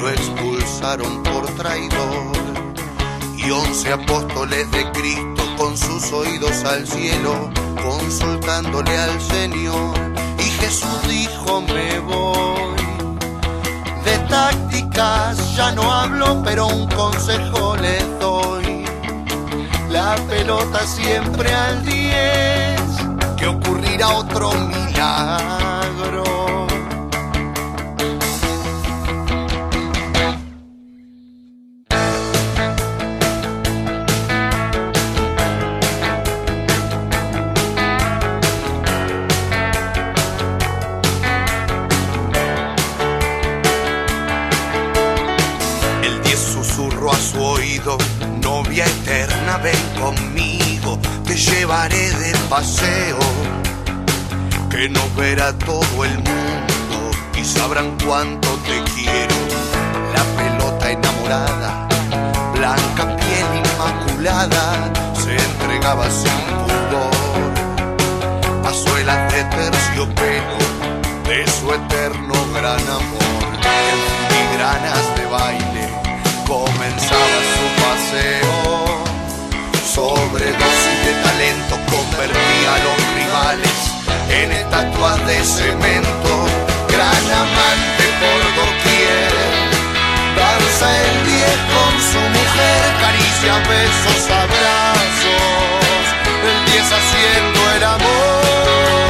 L: lo expulsaron por traidor. Y once apóstoles de Cristo con sus oídos al cielo, consultándole al Señor. Y Jesús dijo, me voy. De tácticas ya no hablo, pero un consejo les doy. La pelota siempre al 10, que ocurrirá otro milagro. Todo el mundo y sabrán cuánto te quiero. La pelota enamorada, blanca piel inmaculada, se entregaba sin pudor a suelas de terciopelo de su eterno gran amor. En filigranas de baile comenzaba su paseo. Sobredosis de talento convertía a los rivales en estatuas de cemento. Gran amante por doquier. Danza el 10 con su mujer, caricia, besos, abrazos. El 10 haciendo el amor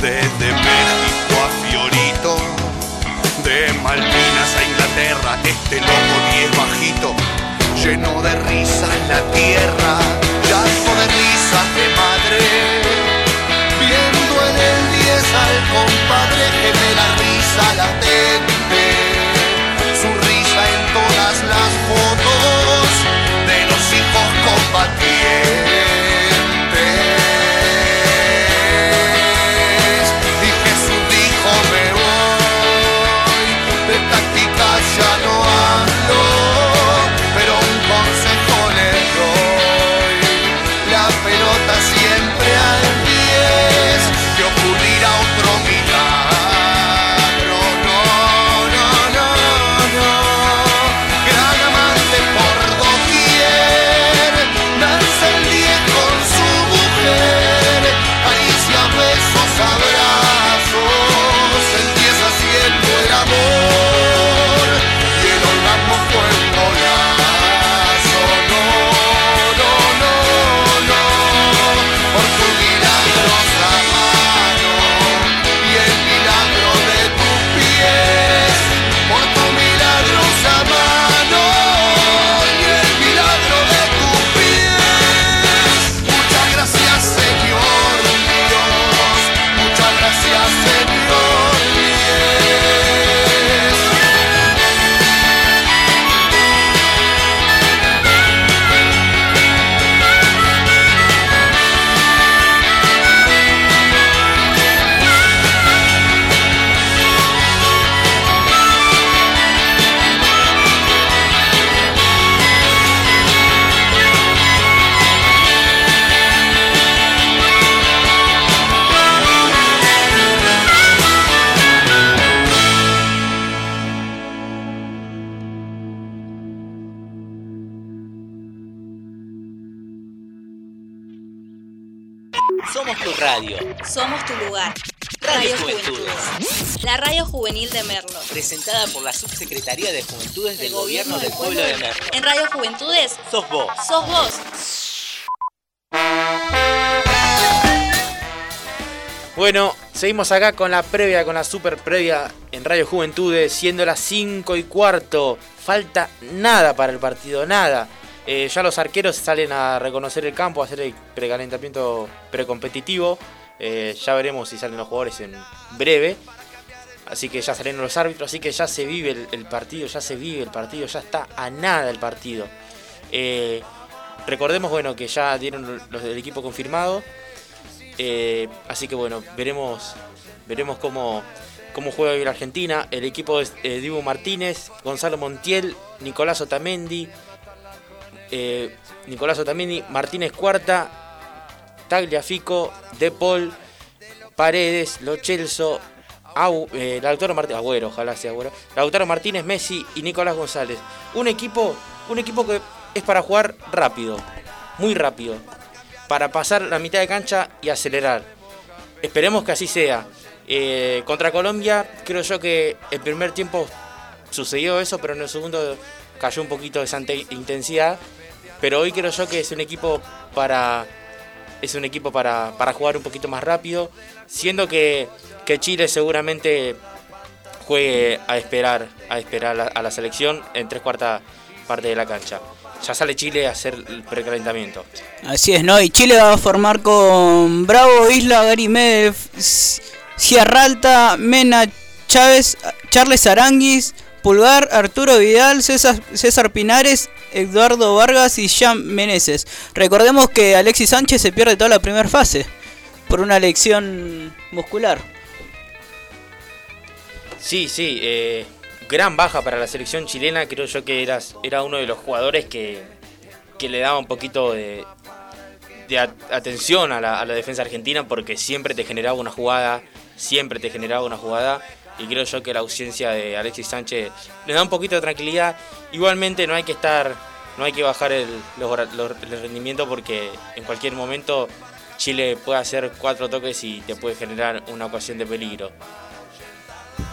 L: desde México a Fiorito, de Malvinas a Inglaterra, este loco diez bajito, lleno de risas la tierra, de
E: Merlo.
D: Presentada por la Subsecretaría de Juventudes del Gobierno del Pueblo de Merlo.
E: En Radio Juventudes
D: Sos vos.
E: sos vos.
A: Bueno, seguimos acá con la previa, con la super previa en Radio Juventudes, siendo las 5 y cuarto. Falta nada para el partido, nada. Eh, ya los arqueros salen a reconocer el campo, a hacer el precalentamiento precompetitivo. Eh, ya veremos si salen los jugadores en breve. Así que ya salieron los árbitros, así que ya se vive el, partido, ya se vive el partido, ya está a nada el partido. Eh, recordemos bueno que ya dieron los del equipo confirmado. Eh, así que bueno, veremos, veremos cómo, cómo juega hoy la Argentina. El equipo es eh, Dibu Martínez, Gonzalo Montiel, Nicolás Otamendi, eh, Nicolás Otamendi, Martínez Cuarta, Tagliafico, De Paul, Paredes, Lo Celso, Au- eh, Lautaro Martínez, Agüero, ojalá sea Agüero, Lautaro Martínez, Messi y Nicolás González. Un equipo, un equipo que es para jugar rápido, muy rápido, para pasar la mitad de cancha y acelerar. Esperemos que así sea. Eh, contra Colombia, creo yo que el primer tiempo sucedió eso, pero en el segundo cayó un poquito esa inte- intensidad. Pero hoy creo yo que es un equipo para. Es un equipo para, para jugar un poquito más rápido. Siendo que, que Chile seguramente juegue a esperar, a esperar la- a la selección en tres cuartas partes de la cancha. Ya sale Chile a hacer el precalentamiento.
B: Así es, ¿no? Y Chile va a formar con Bravo, Isla, Gary Medel, Sierra Alta, Mena, Chávez, Charles Aranguis, Pulgar, Arturo Vidal, César, César Pinares, Eduardo Vargas y Jean Meneses. Recordemos que Alexis Sánchez se pierde toda la primera fase por una lesión muscular.
A: Sí, sí, eh, gran baja para la selección chilena. Creo yo que eras, era uno de los jugadores que, que le daba un poquito de, de atención a la, a la defensa argentina porque siempre te generaba una jugada, siempre te generaba una jugada. Y creo yo que la ausencia de Alexis Sánchez le da un poquito de tranquilidad. Igualmente no hay que estar, no hay que bajar el, los los- el rendimiento porque en cualquier momento Chile puede hacer cuatro toques y te puede generar una ocasión de peligro.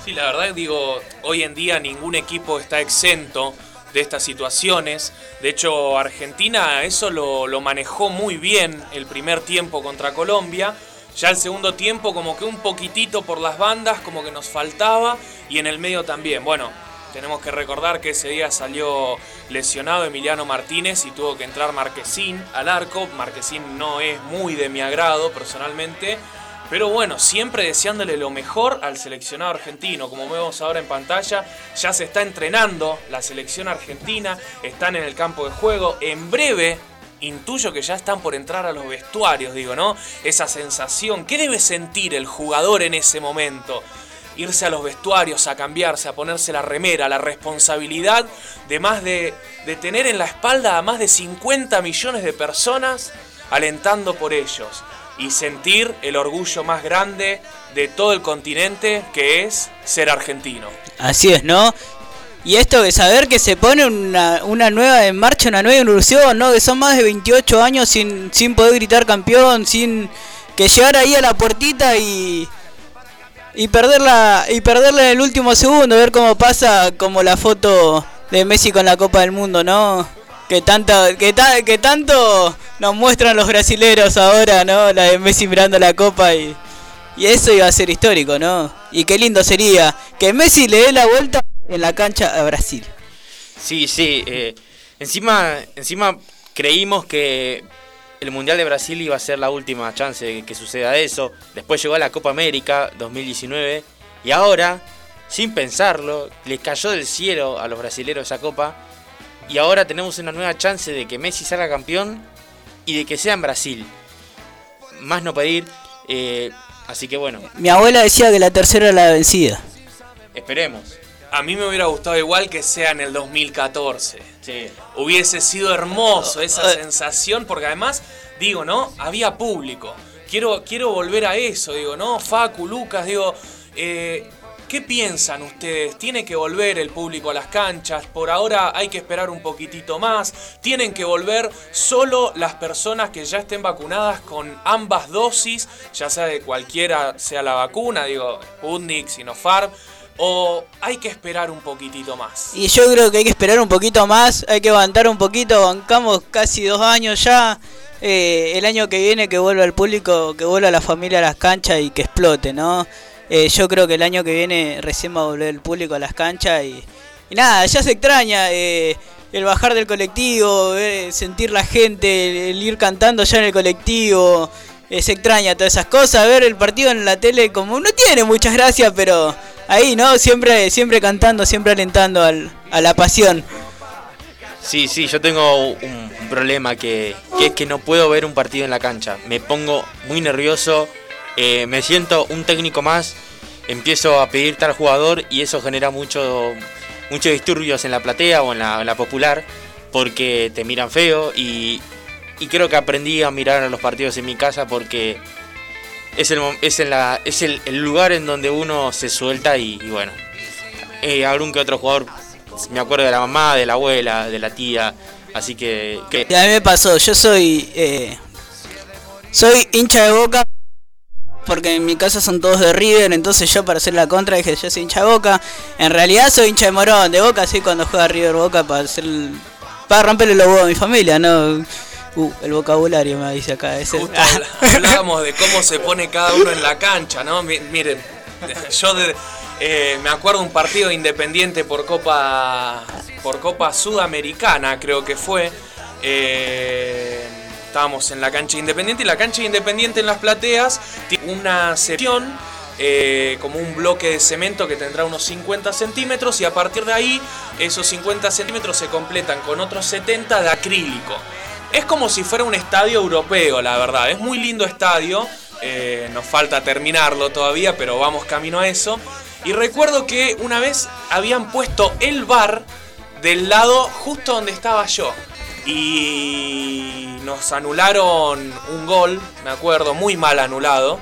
C: Sí, la verdad digo, hoy en día ningún equipo está exento de estas situaciones. De hecho, Argentina eso lo, lo manejó muy bien el primer tiempo contra Colombia. Ya el segundo tiempo como que un poquitito por las bandas como que nos faltaba y en el medio también. Bueno, tenemos que recordar que ese día salió lesionado Emiliano Martínez y tuvo que entrar Marquesín al arco. Marquesín no es muy de mi agrado personalmente. Pero bueno, siempre deseándole lo mejor al seleccionado argentino. Como vemos ahora en pantalla, ya se está entrenando la selección argentina, están en el campo de juego. En breve, intuyo que ya están por entrar a los vestuarios, digo, ¿no? Esa sensación, ¿qué debe sentir el jugador en ese momento? Irse a los vestuarios, a cambiarse, a ponerse la remera, la responsabilidad de más de, tener en la espalda a más de 50 millones de personas alentando por ellos y sentir el orgullo más grande de todo el continente que es ser argentino.
B: Así es, ¿no? Y esto de saber que se pone una, una nueva en marcha, una nueva ilusión, ¿no? Que son más de 28 años sin, sin poder gritar campeón, sin que llegar ahí a la puertita y y perderla y perderla en el último segundo, ver cómo pasa como la foto de Messi con la Copa del Mundo, ¿no? Que tanto que, ta- que tanto nos muestran los brasileros ahora, ¿no? La de Messi mirando la copa y y eso iba a ser histórico, ¿no? Y qué lindo sería que Messi le dé la vuelta en la cancha a Brasil.
A: Sí, sí. eh, encima, encima creímos que el Mundial de Brasil iba a ser la última chance de que suceda eso. Después llegó a la Copa América 2019 y ahora, sin pensarlo, les cayó del cielo a los brasileros esa copa. Y ahora tenemos una nueva chance de que Messi salga campeón y de que sea en Brasil. Más no pedir. eh, así que bueno,
B: Mi abuela decía que la tercera era la vencida.
A: esperemos.
C: A mí me hubiera gustado igual que sea en el 2014.
A: Sí.
C: Hubiese sido hermoso esa
B: Eh.
C: sensación, porque además, digo, ¿no? Había público. Quiero, quiero volver a eso, digo, ¿no? Facu, Lucas, digo, eh, ¿qué piensan ustedes? ¿Tiene que volver el público a las canchas? Por ahora hay que esperar un poquitito más. ¿Tienen que volver solo las personas que ya estén vacunadas con ambas dosis? Ya sea de cualquiera sea la vacuna, digo, Sputnik, Sinopharm. ¿O hay que esperar un poquitito más?
B: Y yo creo que hay que esperar un poquito más, hay que aguantar un poquito, bancamos casi dos años ya. eh, el año que viene que vuelva el público, que vuelva la familia a las canchas y que explote, ¿no? Eh, yo creo que el año que viene recién va a volver el público a las canchas y, y nada, ya se extraña eh, el bajar del colectivo, sentir la gente, el, el ir cantando ya en el colectivo. se extraña todas esas cosas, ver el partido en la tele como no tiene muchas gracias, pero ahí, ¿no? Siempre, siempre cantando, siempre alentando al, a la pasión.
A: Sí, sí, yo tengo un, problema que, que es que no puedo ver un partido en la cancha. Me pongo muy nervioso, eh, me siento un técnico más empiezo a pedir tal jugador y eso genera mucho, muchos disturbios en la platea o en la, en la popular porque te miran feo y, y creo que aprendí a mirar a los partidos en mi casa porque es el, es en es el, lugar en donde uno se suelta y, bueno, eh, algún que otro jugador, me acuerdo de la mamá, de la abuela, de la tía, así que... que
B: a mí me pasó, yo soy eh, soy hincha de Boca porque en mi casa son todos de River, entonces yo para hacer la contra dije yo soy hincha de Boca. En realidad soy hincha de Morón, de Boca sí cuando juega River Boca para hacer para romperle los huevos a mi familia, no uh, el vocabulario me dice acá ese.
C: Justo habla- (laughs) hablábamos de cómo se pone cada uno en la cancha, ¿no? Mi- Miren, (laughs) yo de- eh, me acuerdo un partido independiente por Copa por Copa Sudamericana, creo que fue. Eh, estábamos en la cancha independiente y la cancha independiente en las plateas tiene una sección eh, como un bloque de cemento que tendrá unos 50 centímetros y a partir de ahí esos 50 centímetros se completan con otros 70 de acrílico. Es como si fuera un estadio europeo, la verdad. Es muy lindo estadio. eh, nos falta terminarlo todavía, pero vamos camino a eso. Y recuerdo que una vez habían puesto el bar del lado justo donde estaba yo. Y nos anularon un gol, me acuerdo, muy mal anulado.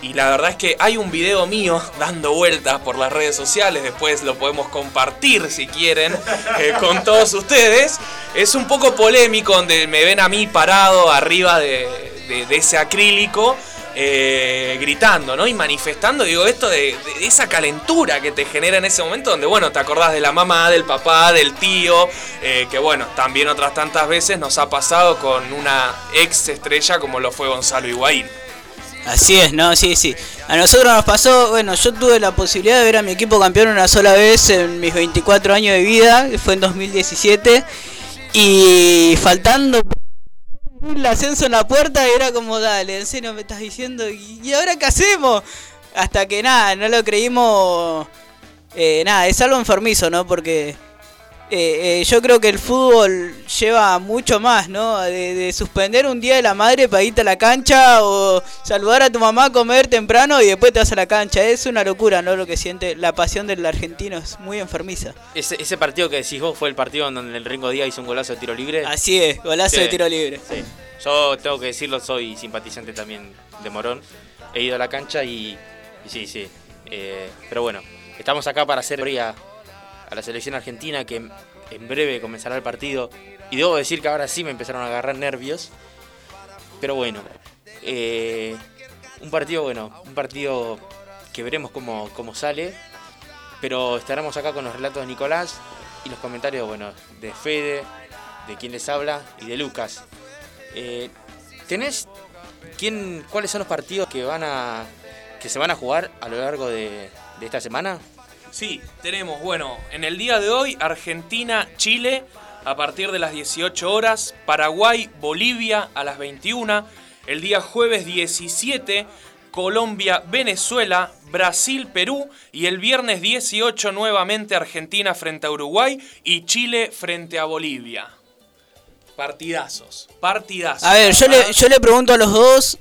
C: Y la verdad es que hay un video mío dando vueltas por las redes sociales, después lo podemos compartir si quieren eh, con todos ustedes. Es un poco polémico donde me ven a mí parado arriba de, ese acrílico. eh, gritando, ¿no? Y manifestando, digo, esto de, de esa calentura que te genera en ese momento, donde, bueno, te acordás de la mamá, del papá, del tío, eh, que, bueno, también otras tantas veces nos ha pasado con una ex estrella como lo fue Gonzalo Higuaín.
B: Así es, ¿no? Sí, sí. A nosotros nos pasó, bueno, yo tuve la posibilidad de ver a mi equipo campeón una sola vez en mis 24 años de vida, fue en 2017, y faltando el ascenso en la puerta era como, dale, en serio me estás diciendo, ¿y y ahora qué hacemos? Hasta que nada, no lo creímos, eh, nada, es algo enfermizo, ¿no? Porque eh, eh, yo creo que el fútbol lleva mucho más, ¿no? De, de suspender un día de la madre para irte a la cancha o saludar a tu mamá a comer temprano y después te vas a la cancha. Es una locura, ¿no? Lo que siente la pasión del argentino es muy enfermiza.
A: ese, ese partido que decís vos fue el partido en donde el Ringo Díaz hizo un golazo de tiro libre.
B: Así es, golazo
A: Sí.
B: de tiro libre.
A: Sí. Yo tengo que decirlo, soy simpatizante también de Morón. He ido a la cancha y, y sí, sí. Eh, pero bueno, estamos acá para hacer a, la selección argentina que en- breve comenzará el partido. Y debo decir que ahora sí me empezaron a agarrar nervios. Pero bueno, eh, un partido, bueno, un partido que veremos cómo, cómo sale. Pero estaremos acá con los relatos de Nicolás y los comentarios, bueno, de Fede, de quien les habla y de Lucas. Eh, ¿Tenés quién, cuáles son los partidos que van a que se van a jugar a lo largo de esta semana?
C: Sí, tenemos, bueno, en el día de hoy Argentina-Chile a partir de las 18 horas, Paraguay-Bolivia a las 21, el día jueves 17 Colombia-Venezuela, Brasil-Perú y el viernes 18 nuevamente Argentina frente a Uruguay y Chile frente a Bolivia. Partidazos, partidazos.
B: A ver, yo le, yo le pregunto a los dos,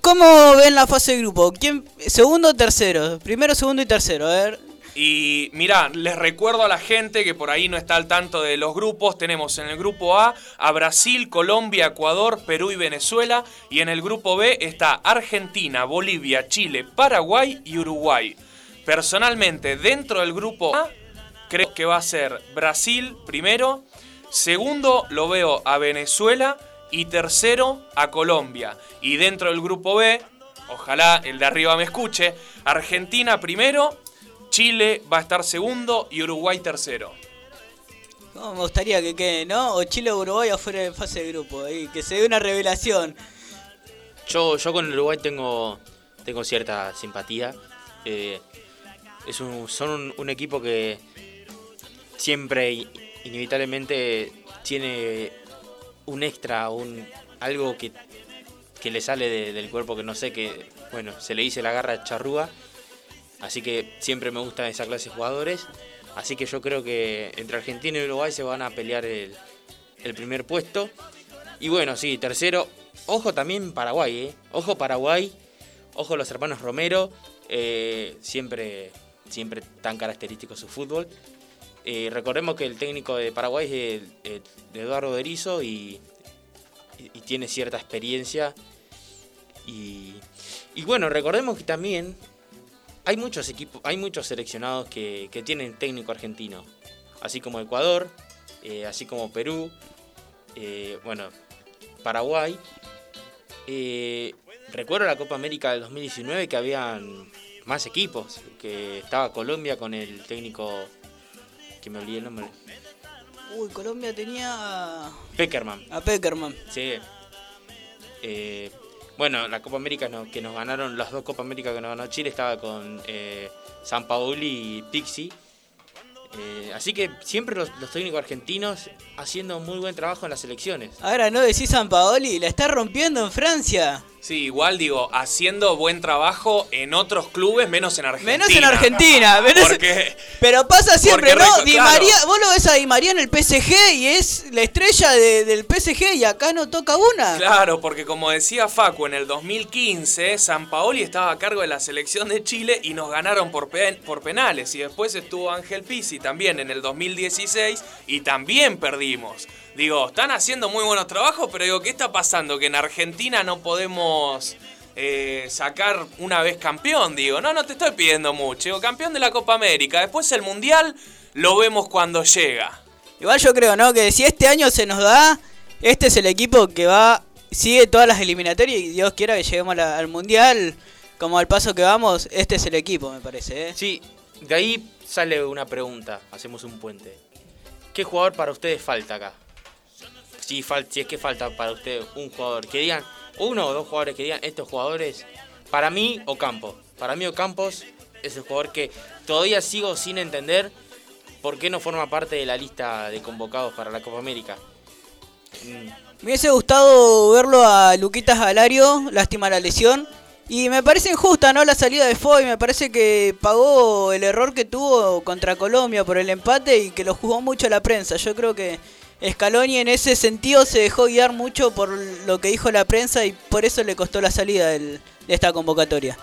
B: ¿cómo ven la fase de grupo? ¿Quién, segundo o tercero? Primero, segundo y tercero, a ver.
C: Y mirá, les recuerdo a la gente que por ahí no está al tanto de los grupos. Tenemos en el grupo A a Brasil, Colombia, Ecuador, Perú y Venezuela. Y en el grupo B está Argentina, Bolivia, Chile, Paraguay y Uruguay. Personalmente, dentro del grupo A, creo que va a ser Brasil primero. Segundo, lo veo a Venezuela. Y tercero, a Colombia. Y dentro del grupo B, ojalá el de arriba me escuche, Argentina primero. Chile va a estar segundo y Uruguay tercero.
B: No, me gustaría que quede, ¿no? O Chile o Uruguay afuera de fase de grupo, ahí, que se dé una revelación.
A: Yo, yo con el Uruguay tengo, tengo cierta simpatía. Eh, es un, son un, un equipo que siempre, inevitablemente, tiene un extra, un algo que, que le sale de- del cuerpo que no sé, que, bueno, se le dice la garra charrúa. Así que siempre me gustan esa clase de jugadores. Así que yo creo que entre Argentina y Uruguay se van a pelear el, primer puesto. Y bueno, sí, tercero. Ojo también Paraguay, ¿eh? Ojo Paraguay. Ojo los hermanos Romero. eh, siempre, siempre tan característico su fútbol. Eh, recordemos que el técnico de Paraguay es el- Eduardo Berizzo y, tiene cierta experiencia. Y bueno, recordemos que también hay muchos equipos, hay muchos seleccionados que, que tienen técnico argentino, así como Ecuador, eh, así como Perú, eh, bueno, Paraguay. Eh, recuerdo la Copa América del 2019 que habían más equipos, que estaba Colombia con el técnico que me olvidé el nombre,
B: Uy, Colombia tenía a-
A: Peckerman.
B: a Peckerman.
A: Sí. Eh, bueno, la Copa América no- que nos ganaron, las dos Copa América que nos ganó Chile estaba con eh, San Paoli y Pixi. Eh, así que siempre los, técnicos argentinos haciendo muy buen trabajo en las selecciones.
B: Ahora no decís San Paoli, la está rompiendo en Francia.
C: Sí, igual digo, haciendo buen trabajo en otros clubes, menos en Argentina.
B: Menos en Argentina, (laughs) menos-
C: Porque
B: Pero pasa siempre, ¿no? Di
C: claro.
B: María, vos lo ves a Di María en el PSG y es la estrella de- del PSG y acá no toca una.
C: Claro, porque como decía Facu, en el 2015 San Paoli estaba a cargo de la selección de Chile y nos ganaron por, pe- por penales. Y después estuvo Ángel Pizzi también en el 2016 y también perdimos. Digo, están haciendo muy buenos trabajos, pero digo, ¿qué está pasando? Que en Argentina no podemos eh, sacar una vez campeón. Digo, no, no te estoy pidiendo mucho. Digo, campeón de la Copa América. Después el Mundial lo vemos cuando llega.
B: Igual yo creo, ¿no? Que si este año se nos da, este es el equipo que va, sigue todas las eliminatorias y Dios quiera que lleguemos a la- al Mundial, como al paso que vamos, este es el equipo, me parece, ¿eh?
A: Sí, de ahí sale una pregunta, hacemos un puente. ¿Qué jugador para ustedes falta acá? Si, fal- si es que falta para ustedes un jugador, que digan, uno o dos jugadores que digan, estos jugadores, para mí Ocampo. Para mí Ocampos es el jugador que todavía sigo sin entender por qué no forma parte de la lista de convocados para la Copa América. Mm,
B: Me hubiese gustado verlo a Luquitas Galario, lástima la lesión. Y me parece injusta, ¿no? La salida de Foy, me parece que pagó el error que tuvo contra Colombia por el empate y que lo jugó mucho la prensa. Yo creo que Scaloni en ese sentido se dejó guiar mucho por lo que dijo la prensa y por eso le costó la salida del- de esta convocatoria.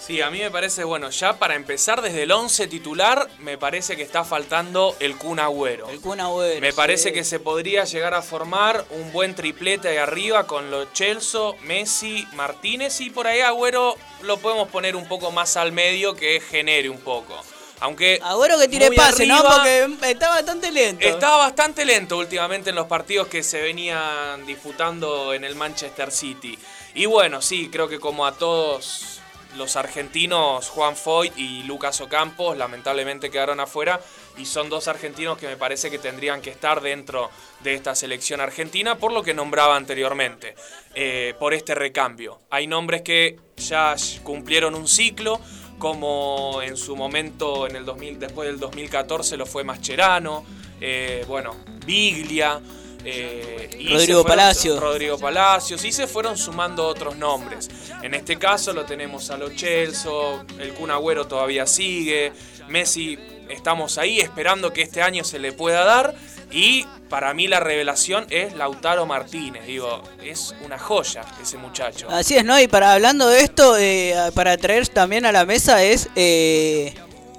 C: Sí, a mí me parece, bueno, ya para empezar desde el 11 titular, me parece que está faltando el Kun Agüero.
B: El Kun Agüero,
C: Me parece
B: sí.
C: que se podría llegar a formar un buen triplete ahí arriba con los Chelso, Messi, Martínez y por ahí Agüero lo podemos poner un poco más al medio que genere un poco. Aunque
B: Agüero que tire pase, ¿no? Porque está bastante lento.
C: Estaba bastante lento últimamente en los partidos que se venían disputando en el Manchester City. Y bueno, sí, creo que como a todos los argentinos, Juan Foyt y Lucas Ocampos, lamentablemente quedaron afuera. Y son dos argentinos que me parece que tendrían que estar dentro de esta selección argentina, por lo que nombraba anteriormente, eh, por este recambio. Hay nombres que ya cumplieron un ciclo, como en su momento, en el 2000, después del 2014, lo fue Mascherano, eh, bueno, Biglia. eh, y
B: Rodrigo
C: fueron-
B: Palacios.
C: Rodrigo Palacios, y se fueron sumando otros nombres. En este caso lo tenemos a Lo Celso, el Kun Agüero todavía sigue, Messi estamos ahí esperando que este año se le pueda dar. Y para mí la revelación es Lautaro Martínez. Digo, es una joya ese muchacho.
B: Así es, ¿no? Y para hablando de esto, eh, para traer también a la mesa es eh,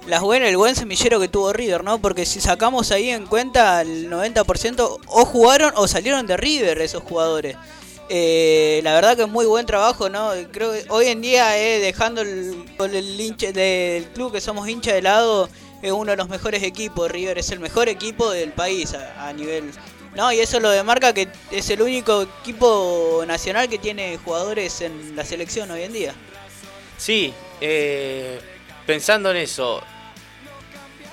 B: las buenas, el buen semillero que tuvo River, ¿no? Porque si sacamos ahí en cuenta el 90% o jugaron o salieron de River esos jugadores. Eh, la verdad que es muy buen trabajo, ¿no? Creo que hoy en día, eh, dejando el, el hincha del club que somos hincha de lado, es uno de los mejores equipos. River es el mejor equipo del país a, nivel no, y eso lo demarca que es el único equipo nacional que tiene jugadores en la selección hoy en día.
A: Sí, eh, pensando en eso,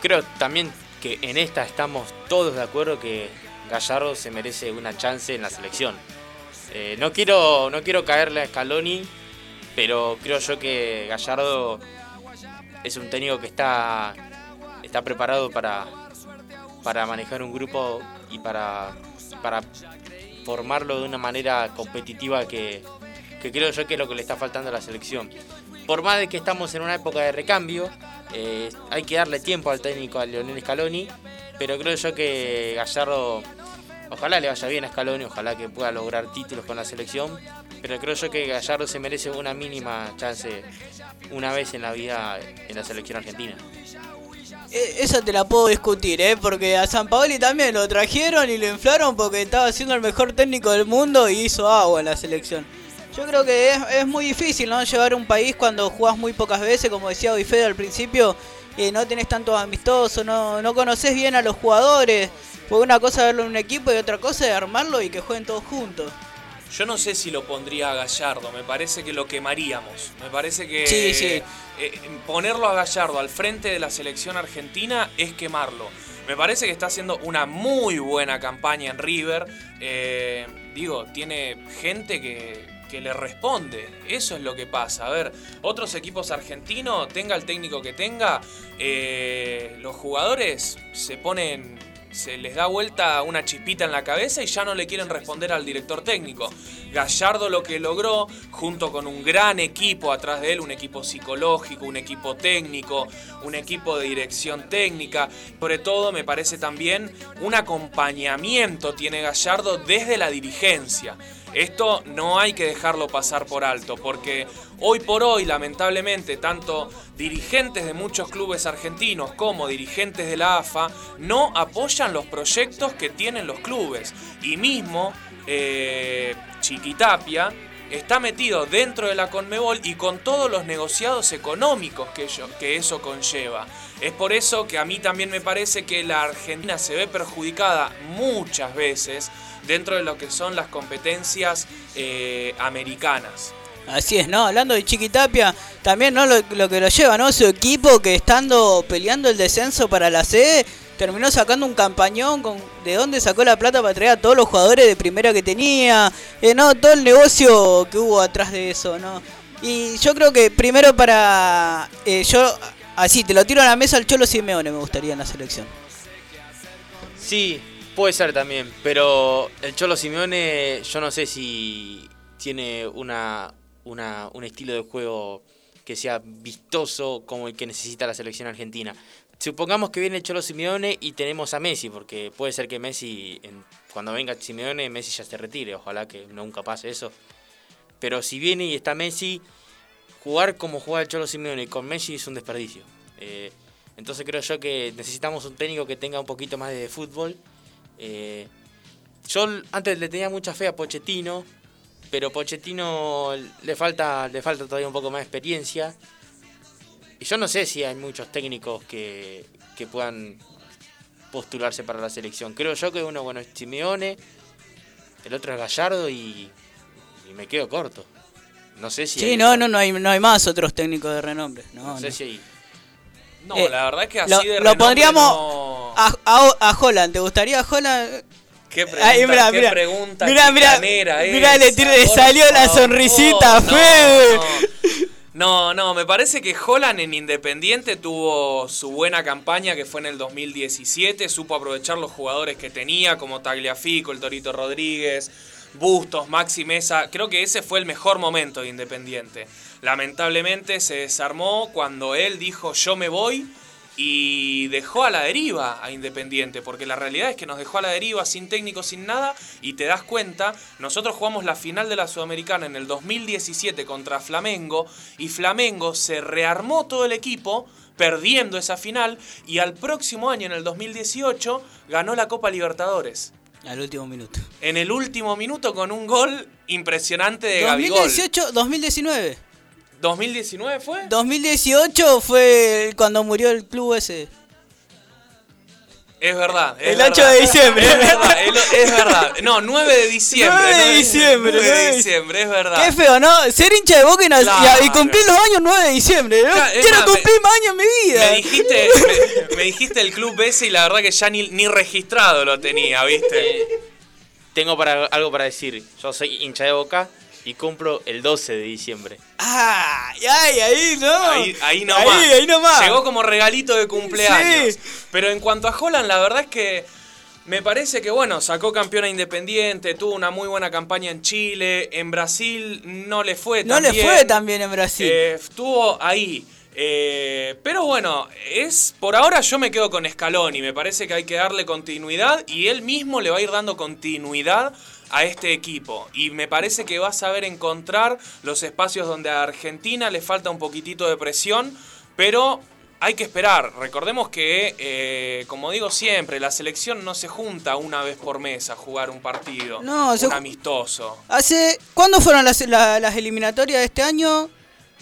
A: creo también que en esta estamos todos de acuerdo que Gallardo se merece una chance en la selección. Eh, no, quiero, no quiero caerle a Scaloni, pero creo yo que Gallardo es un técnico que está, está preparado para, para manejar un grupo y para, para formarlo de una manera competitiva que, que creo yo que es lo que le está faltando a la selección. Por más de que estamos en una época de recambio, eh, hay que darle tiempo al técnico, a Leonel Scaloni, pero creo yo que Gallardo, ojalá le vaya bien a Scaloni, ojalá que pueda lograr títulos con la selección, pero creo yo que Gallardo se merece una mínima chance una vez en la vida en la selección argentina.
B: Eh, Esa te la puedo discutir, ¿eh? Porque a San Paoli también lo trajeron y lo inflaron porque estaba siendo el mejor técnico del mundo y hizo agua en la selección. Yo creo que es, muy difícil, ¿no? Llevar un país cuando jugás muy pocas veces, como decía Bifedo al principio, y no tenés tantos amistosos, no, no conoces bien a los jugadores. Porque una cosa es verlo en un equipo y otra cosa es armarlo y que jueguen todos juntos.
C: Yo no sé si lo pondría a Gallardo, me parece que lo quemaríamos. Me parece que
B: Sí, sí.
C: eh, ponerlo a Gallardo al frente de la selección argentina es quemarlo. Me parece que está haciendo una muy buena campaña en River. Eh, digo, tiene gente que, que le responde. Eso es lo que pasa. A ver, otros equipos argentinos, tenga el técnico que tenga, eh, los jugadores se ponen se les da vuelta una chispita en la cabeza y ya no le quieren responder al director técnico. Gallardo lo que logró, junto con un gran equipo atrás de él, un equipo psicológico, un equipo técnico, un equipo de dirección técnica, sobre todo me parece también un acompañamiento tiene Gallardo desde la dirigencia. Esto no hay que dejarlo pasar por alto, porque hoy por hoy, lamentablemente, tanto dirigentes de muchos clubes argentinos como dirigentes de la AFA no apoyan los proyectos que tienen los clubes. Y mismo eh, Chiquitapia está metido dentro de la Conmebol y con todos los negociados económicos que, que eso conlleva. Es por eso que a mí también me parece que la Argentina se ve perjudicada muchas veces dentro de lo que son las competencias eh, americanas.
B: Así es, ¿no? Hablando de Chiquitapia, también no lo, lo que lo lleva, ¿no? Su equipo que estando peleando el descenso para la C, terminó sacando un campañón con de dónde sacó la plata para traer a todos los jugadores de primera que tenía, eh, no, todo el negocio que hubo atrás de eso, ¿no? Y yo creo que primero para eh, yo así te lo tiro a la mesa al Cholo Simeone me gustaría en la selección.
A: Sí, puede ser también, pero el Cholo Simeone yo no sé si tiene una, una, un estilo de juego que sea vistoso como el que necesita la selección argentina. Supongamos que viene el Cholo Simeone y tenemos a Messi, porque puede ser que Messi, cuando venga Simeone, Messi ya se retire, ojalá que nunca pase eso. Pero si viene y está Messi, jugar como juega el Cholo Simeone con Messi es un desperdicio. Eh, entonces creo yo que necesitamos un técnico que tenga un poquito más de fútbol. Eh, yo antes le tenía mucha fe a Pochettino, pero Pochettino le falta, le falta todavía un poco más de experiencia. Y yo no sé si hay muchos técnicos que, que puedan postularse para la selección. Creo yo que uno, bueno, es Simeone, el otro es Gallardo y, y me quedo corto. No sé si...
B: Sí,
A: hay-
B: no, no, no hay, no hay más otros técnicos de renombre. No,
A: No sé
B: no.
A: si hay...
C: No,
B: Eh,
C: la verdad es que así
B: lo,
C: de
B: lo
C: renombre
B: pondríamos
C: no-
B: a, a, a Holland. ¿Te gustaría Holland?
C: Qué pregunta,
B: Ay, mirá,
C: qué
B: mirá.
C: pregunta
B: Mirá, mirá, le,
C: esa,
B: tir- le salió la sonrisita,
C: no,
B: Fede.
C: No, no, me parece que Holland en Independiente tuvo su buena campaña que fue en el 2017, supo aprovechar los jugadores que tenía, como Tagliafico, el Torito Rodríguez, Bustos, Maxi Mesa. Creo que ese fue el mejor momento de Independiente. Lamentablemente se desarmó cuando él dijo yo me voy y dejó a la deriva a Independiente, porque la realidad es que nos dejó a la deriva sin técnico, sin nada, y te das cuenta, nosotros jugamos la final de la Sudamericana en el 2017 contra Flamengo, y Flamengo se rearmó todo el equipo, perdiendo esa final, y al próximo año, en el 2018, ganó la Copa Libertadores.
B: Al último minuto.
C: En el último minuto con un gol impresionante de Gabigol.
B: 2018, 2019.
C: ¿2019 fue?
B: 2018 fue cuando murió el club ese.
C: Es verdad. es
B: El 8
C: verdad.
B: de diciembre.
C: Es verdad, el- es verdad. No, 9 de diciembre.
B: 9 de diciembre,
C: 9
B: nueve
C: de diciembre, es verdad.
B: Qué feo, ¿no? Ser hincha de Boca y,
C: Claro.
B: y, y cumplir los años 9 de diciembre. ¿no?
C: Claro,
B: Quiero
C: más,
B: cumplir más años en mi vida.
C: Me dijiste, me, me dijiste el club ese y la verdad que ya ni, ni registrado lo tenía, ¿viste?
A: Tengo para, algo para decir. Yo soy hincha de Boca y cumplo el 12 de diciembre.
B: Ah, ay, ahí no.
C: Ahí, ahí nomás.
B: Ahí, ahí nomás.
C: Llegó como regalito de cumpleaños.
B: Sí.
C: Pero en cuanto a Holland, la verdad es que me parece que, bueno, sacó campeona independiente, tuvo una muy buena campaña en Chile, en Brasil no le fue
B: No
C: tan
B: le
C: bien.
B: fue tan bien en Brasil.
C: Eh, estuvo ahí. Eh, pero bueno, es por ahora yo me quedo con Scaloni. Me parece que hay que darle continuidad y él mismo le va a ir dando continuidad a este equipo y me parece que va a saber encontrar los espacios donde a Argentina le falta un poquitito de presión, pero hay que esperar. Recordemos que, eh, como digo siempre, la selección no se junta una vez por mes a jugar un partido,
B: No,
C: un amistoso.
B: Hace, ¿Cuándo fueron las, la- las eliminatorias de este año?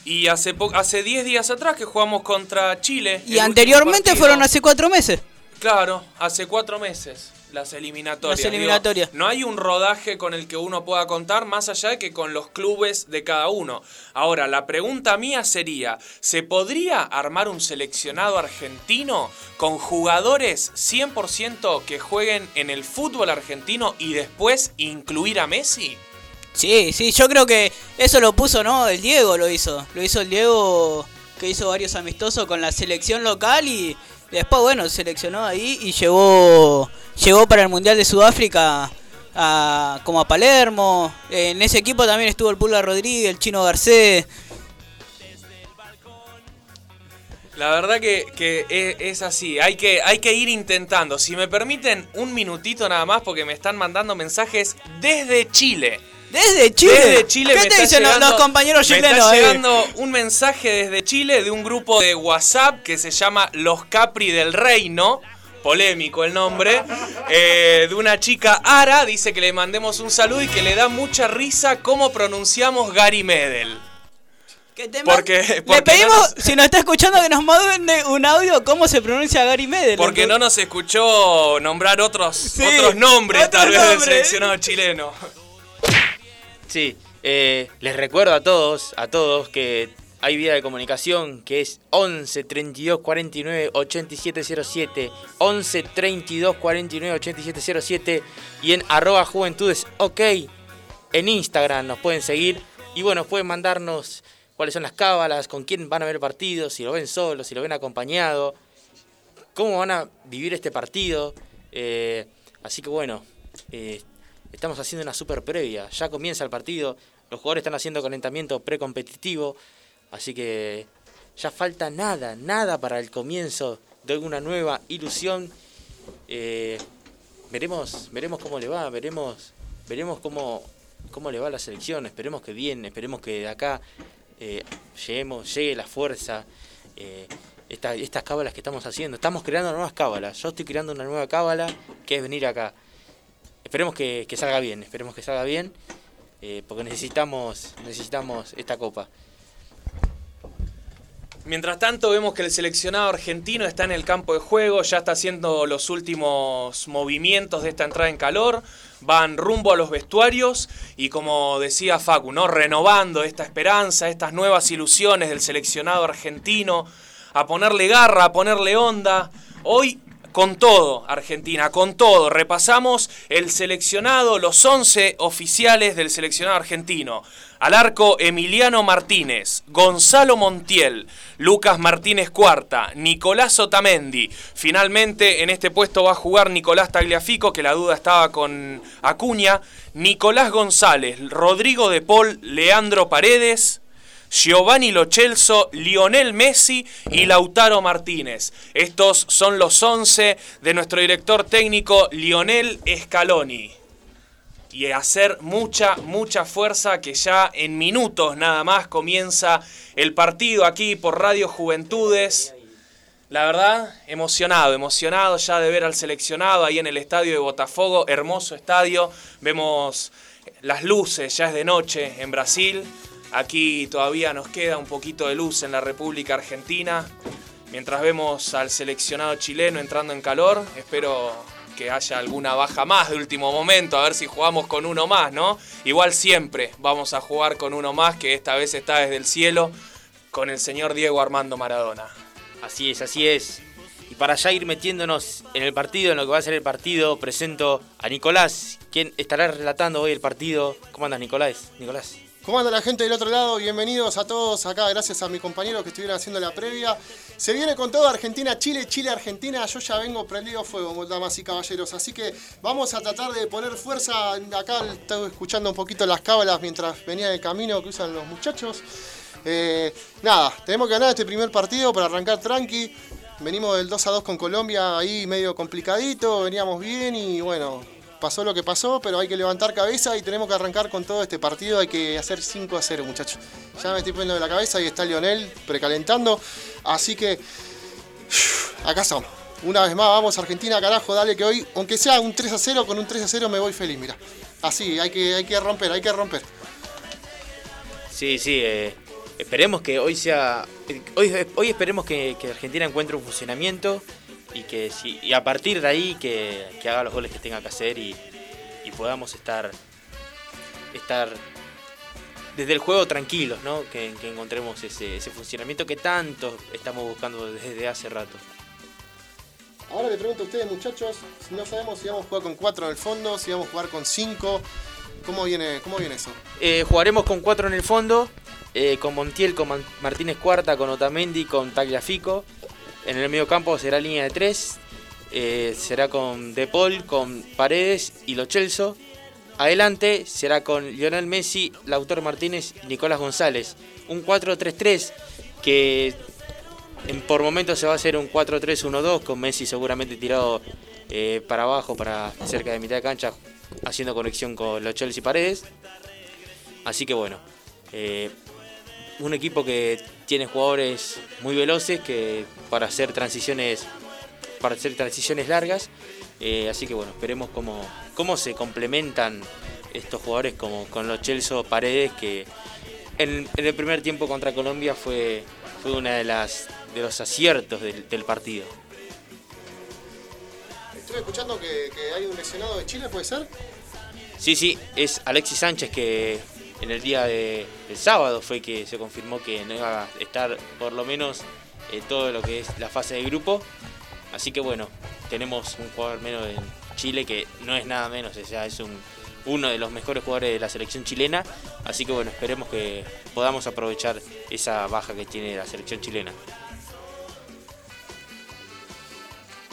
C: Y hace po- hace 10 días atrás que jugamos contra Chile.
B: Y anteriormente fueron hace cuatro meses.
C: Claro, hace cuatro meses las eliminatorias.
B: Las eliminatorias.
C: Digo, no hay un rodaje con el que uno pueda contar más allá de que con los clubes de cada uno. Ahora, la pregunta mía sería, ¿se podría armar un seleccionado argentino con jugadores 100% que jueguen en el fútbol argentino y después incluir a Messi?
B: Sí, sí, yo creo que eso lo puso, ¿no? El Diego lo hizo. Lo hizo el Diego, que hizo varios amistosos con la selección local y después, bueno, seleccionó ahí y llegó, llegó para el Mundial de Sudáfrica a, como a Palermo. En ese equipo también estuvo el Pulga Rodríguez, el Chino Garcés.
C: La verdad que, que e- es así, hay que, hay que ir intentando. Si me permiten un minutito nada más porque me están mandando mensajes desde Chile.
B: ¿Desde Chile?
C: Desde Chile
B: ¿Qué
C: me
B: te
C: está
B: dicen los-
C: llegando-
B: los compañeros
C: Me
B: chilenos,
C: está
B: eh?
C: llegando un mensaje desde Chile de un grupo de WhatsApp que se llama Los Capri del Reino. Polémico el nombre. eh, de una chica Ara. Dice que le mandemos un saludo y que le da mucha risa cómo pronunciamos Gary Medel. Porque,
B: Le
C: porque
B: pedimos,
C: no nos-
B: si nos está escuchando, que nos mande un audio cómo se pronuncia Gary Medel.
C: Porque no nos escuchó nombrar otros, otros nombres
B: otros
C: tal vez del
B: nombres.
C: seleccionado chileno.
A: Sí, eh, les recuerdo a todos, a todos que hay vía de comunicación que es 11 32 49 87 07, 11 32 49 87 07 y en arroba juventudes ok. En Instagram nos pueden seguir. Y bueno, pueden mandarnos cuáles son las cábalas, con quién van a ver el partido, si lo ven solo, si lo ven acompañado, cómo van a vivir este partido. eh, así que bueno, eh, estamos haciendo una super previa. Ya comienza el partido, los jugadores están haciendo calentamiento precompetitivo, así que ya falta nada, nada para el comienzo de una nueva ilusión. Eh, veremos, veremos cómo le va, veremos, veremos cómo, cómo le va la selección, esperemos que bien, esperemos que de acá eh, lleguemos, llegue la fuerza. eh, esta- estas cábalas que estamos haciendo, estamos creando nuevas cábalas. Yo estoy creando una nueva cábala que es venir acá. Esperemos que, que salga bien, esperemos que salga bien, porque necesitamos, necesitamos esta copa.
C: Mientras tanto, vemos que el seleccionado argentino está en el campo de juego, ya está haciendo los últimos movimientos de esta entrada en calor, van rumbo a los vestuarios y como decía Facu, ¿no? renovando esta esperanza, estas nuevas ilusiones del seleccionado argentino, a ponerle garra, a ponerle onda. Hoy con todo, Argentina, con todo. Repasamos el seleccionado, los 11 oficiales del seleccionado argentino. Al arco Emiliano Martínez, Gonzalo Montiel, Lucas Martínez Cuarta, Nicolás Otamendi. Finalmente en este puesto va a jugar Nicolás Tagliafico, que la duda estaba con Acuña, Nicolás González, Rodrigo de Paul, Leandro Paredes, Giovanni Lochelso, Lionel Messi y Lautaro Martínez. Estos son los 11 de nuestro director técnico Lionel Scaloni. Y hacer mucha, mucha fuerza que ya en minutos nada más comienza el partido aquí por Radio Juventudes. La verdad, emocionado, emocionado ya de ver al seleccionado ahí en el estadio de Botafogo, hermoso estadio. Vemos las luces, ya es de noche en Brasil. Aquí todavía nos queda un poquito de luz en la República Argentina. Mientras vemos al seleccionado chileno entrando en calor, espero que haya alguna baja más de último momento, a ver si jugamos con uno más, ¿no? Igual siempre vamos a jugar con uno más, que esta vez está desde el cielo, con el señor Diego Armando Maradona.
A: Así es, así es. Y para ya ir metiéndonos en el partido, en lo que va a ser el partido, presento a Nicolás, quien estará relatando hoy el partido. ¿Cómo andas, Nicolás? Nicolás.
M: ¿Cómo anda la gente del otro lado? Bienvenidos a todos acá, gracias a mis compañeros que estuvieron haciendo la previa. Se viene con todo Argentina-Chile, Chile-Argentina. Yo ya vengo prendido fuego, damas y caballeros. Así que vamos a tratar de poner fuerza. Acá estoy escuchando un poquito las cábalas mientras venía de camino que usan los muchachos. Eh, nada, tenemos que ganar este primer partido para arrancar tranqui. Venimos del 2 a 2 con Colombia ahí medio complicadito, veníamos bien y bueno, pasó lo que pasó, pero hay que levantar cabeza y tenemos que arrancar con todo este partido. Hay que hacer 5 a 0, muchachos. Ya me estoy poniendo de la cabeza y está Lionel precalentando. Así que, (sighs) acá estamos. Una vez más, vamos Argentina, carajo, dale que hoy, aunque sea un 3 a 0, con un 3 a 0 me voy feliz, mira. Así, hay que, hay que romper, hay que romper.
A: Sí, sí, eh, esperemos que hoy sea. Hoy, hoy esperemos que, que Argentina encuentre un funcionamiento y que si, y a partir de ahí que, que haga los goles que tenga que hacer y, y podamos estar. estar desde el juego tranquilos, ¿no? Que, que encontremos ese, ese funcionamiento que tanto estamos buscando desde hace rato.
M: Ahora le pregunto a ustedes, muchachos, no sabemos si vamos a jugar con 4 en el fondo, si vamos a jugar con 5. ¿Cómo viene, ¿Cómo viene eso?
A: Eh, jugaremos con 4 en el fondo, eh, con Montiel, con Martínez Cuarta, con Otamendi, con Tagliafico. En el medio campo será línea de 3, será con De Paul, con Paredes y Lo Celso. Adelante será con Lionel Messi, Lautaro Martínez Nicolás González. Un 4-3-3 que por momentos se va a hacer un 4-3-1-2 con Messi seguramente tirado eh, para abajo, para cerca de mitad de cancha, haciendo conexión con los Chelsea y Paredes. Así que bueno, eh, un equipo que tiene jugadores muy veloces que para hacer transiciones, para hacer transiciones largas. Eh, así que bueno, esperemos cómo, cómo se complementan estos jugadores como con los Chelsea Paredes que en, en el primer tiempo contra Colombia fue, fue una de las de los aciertos del, del partido.
M: Estuve escuchando que, que hay un lesionado de Chile, ¿puede ser?
A: Sí, sí, es Alexis Sánchez que en el día de, del sábado fue que se confirmó que no iba a estar por lo menos eh, todo lo que es la fase de grupo. Así que bueno, tenemos un jugador menos en Chile que no es nada menos, o sea, es un, uno de los mejores jugadores de la selección chilena. Así que bueno, esperemos que podamos aprovechar esa baja que tiene la selección chilena.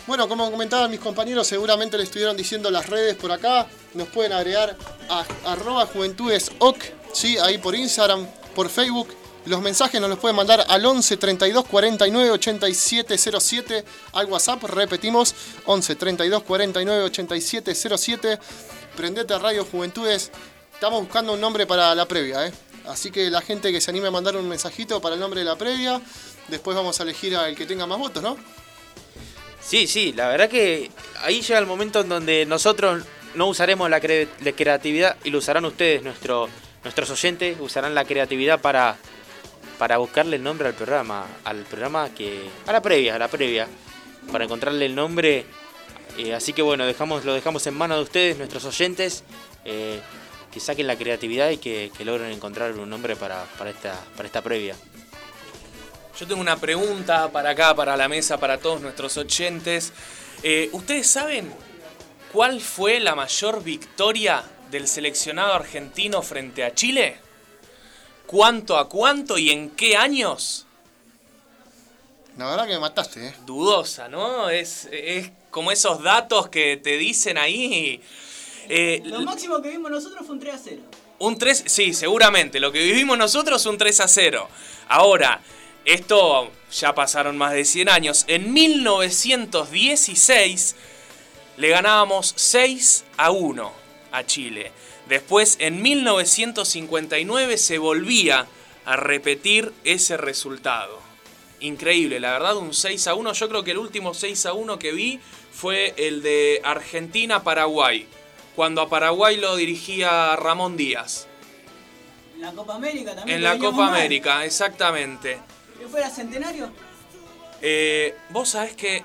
M: Bueno, como comentaban mis compañeros, seguramente le estuvieron diciendo las redes por acá. Nos pueden agregar a arroba juventudesoc, ¿sí? ahí por Instagram, por Facebook. Los mensajes nos los pueden mandar al 11 32 49 87 07 al WhatsApp. Repetimos, 11 32 49 87 07. Prendete a Radio Juventudes. Estamos buscando un nombre para la previa, ¿eh? Así que la gente que se anime a mandar un mensajito para el nombre de la previa, después vamos a elegir al que tenga más votos, ¿no?
A: Sí, sí, la verdad que ahí llega el momento en donde nosotros no usaremos la, cre- la creatividad y lo usarán ustedes, nuestro, nuestros oyentes, usarán la creatividad para, para buscarle el nombre al programa, al programa que. a la previa, a la previa, para encontrarle el nombre. Eh, así que bueno, dejamos, lo dejamos en manos de ustedes, nuestros oyentes, eh, que saquen la creatividad y que, que logren encontrar un nombre para, para, esta, para esta previa.
C: Yo tengo una pregunta para acá, para la mesa, para todos nuestros oyentes. Eh, ¿Ustedes saben cuál fue la mayor victoria del seleccionado argentino frente a Chile? ¿Cuánto a cuánto y en qué años?
M: La verdad que me mataste, ¿eh?
C: Dudosa, ¿no? Es, es como esos datos que te dicen ahí. Eh,
B: Lo máximo que vimos nosotros fue un 3 a 0.
C: Un 3, sí, seguramente. Lo que vivimos nosotros un 3 a 0. Ahora, esto ya pasaron más de 100 años. En 1916 le ganábamos 6 a 1 a Chile. Después, en 1959 se volvía a repetir ese resultado. Increíble, la verdad, un 6 a 1. Yo creo que el último 6 a 1 que vi fue el de Argentina-Paraguay, cuando a Paraguay lo dirigía Ramón Díaz.
B: En la Copa América también.
C: En la Copa
B: mal.
C: América, exactamente.
B: ¿Que fuera centenario?
C: Eh, Vos sabés que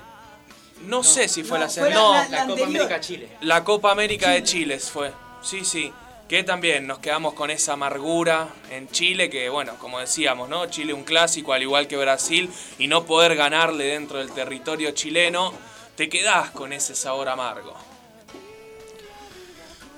C: no, sé si fue
B: no,
C: la no,
B: la- la Copa. América
A: Chile.
C: La Copa América de Chile fue. Sí, sí. Que también nos quedamos con esa amargura en Chile, que bueno, como decíamos, ¿no? Chile un clásico, al igual que Brasil, y no poder ganarle dentro del territorio chileno, te quedás con ese sabor amargo.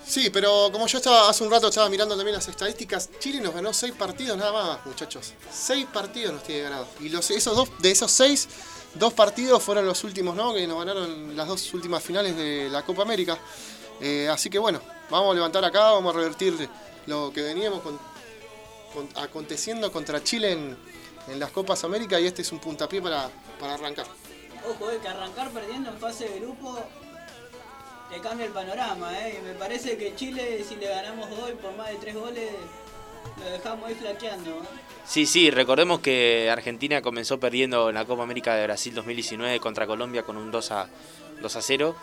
M: Sí, pero como yo estaba hace un rato estaba mirando también las estadísticas, Chile nos ganó seis partidos nada más, muchachos. Seis partidos nos tiene ganados. Y los, esos dos, de esos seis, dos partidos fueron los últimos, ¿no? Que nos ganaron las dos últimas finales de la Copa América. Eh, así que bueno, vamos a levantar acá, vamos a revertir lo que veníamos con- con- aconteciendo contra Chile en, las Copas América y este es un puntapié para, para arrancar.
B: Ojo, eh, que arrancar perdiendo en fase de grupo te cambia el panorama, ¿eh? Y me parece que Chile, si le ganamos hoy por más de tres goles, lo dejamos ahí flaqueando. ¿eh?
A: Sí, sí, recordemos que Argentina comenzó perdiendo en la Copa América de Brasil 2019 contra Colombia con un 2 a, 2 a 0.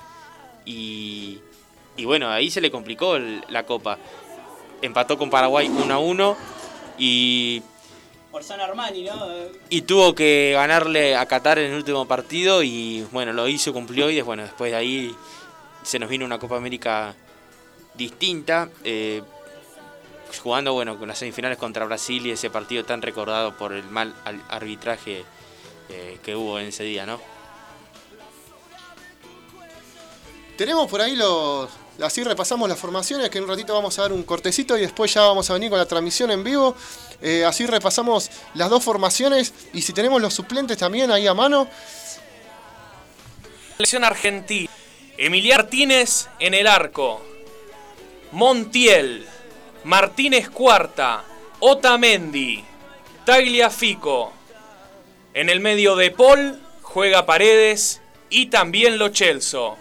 A: Y, y bueno, ahí se le complicó el- la Copa. Empató con Paraguay 1 a 1 y,
B: Por San Armani, ¿no?
A: y tuvo que ganarle a Qatar en el último partido. Y bueno, lo hizo, cumplió. Y bueno, después de ahí se nos vino una Copa América distinta. eh, jugando bueno con las semifinales contra Brasil y ese partido tan recordado por el mal al- arbitraje eh, que hubo en ese día, ¿no?
M: Tenemos por ahí los. Así repasamos las formaciones, que en un ratito vamos a dar un cortecito y después ya vamos a venir con la transmisión en vivo. Eh, así repasamos las dos formaciones y si tenemos los suplentes también ahí a mano.
C: Selección argentina. Emiliano Martínez en el arco. Montiel. Martínez Cuarta. Otamendi. Tagliafico. En el medio de Paul juega Paredes y también Lo Celso.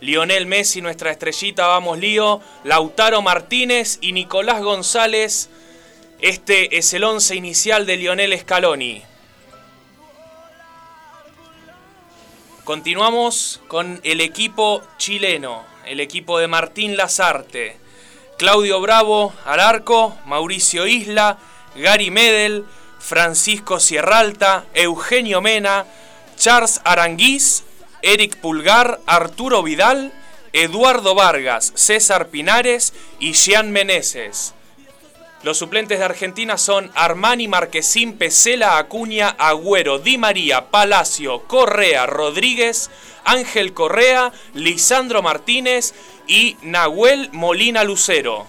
C: Lionel Messi, nuestra estrellita, vamos lío. Lautaro Martínez y Nicolás González. Este es el once inicial de Lionel Scaloni. Continuamos con el equipo chileno, el equipo de Martín Lazarte. Claudio Bravo al arco, Mauricio Isla, Gary Medel, Francisco Sierralta, Eugenio Mena, Charles Aranguiz, Eric Pulgar, Arturo Vidal, Eduardo Vargas, César Pinares y Jean Meneses. Los suplentes de Argentina son Armani, Marquesín, Pesela, Acuña, Agüero, Di María, Palacio, Correa, Rodríguez, Ángel Correa, Lisandro Martínez y Nahuel Molina Lucero.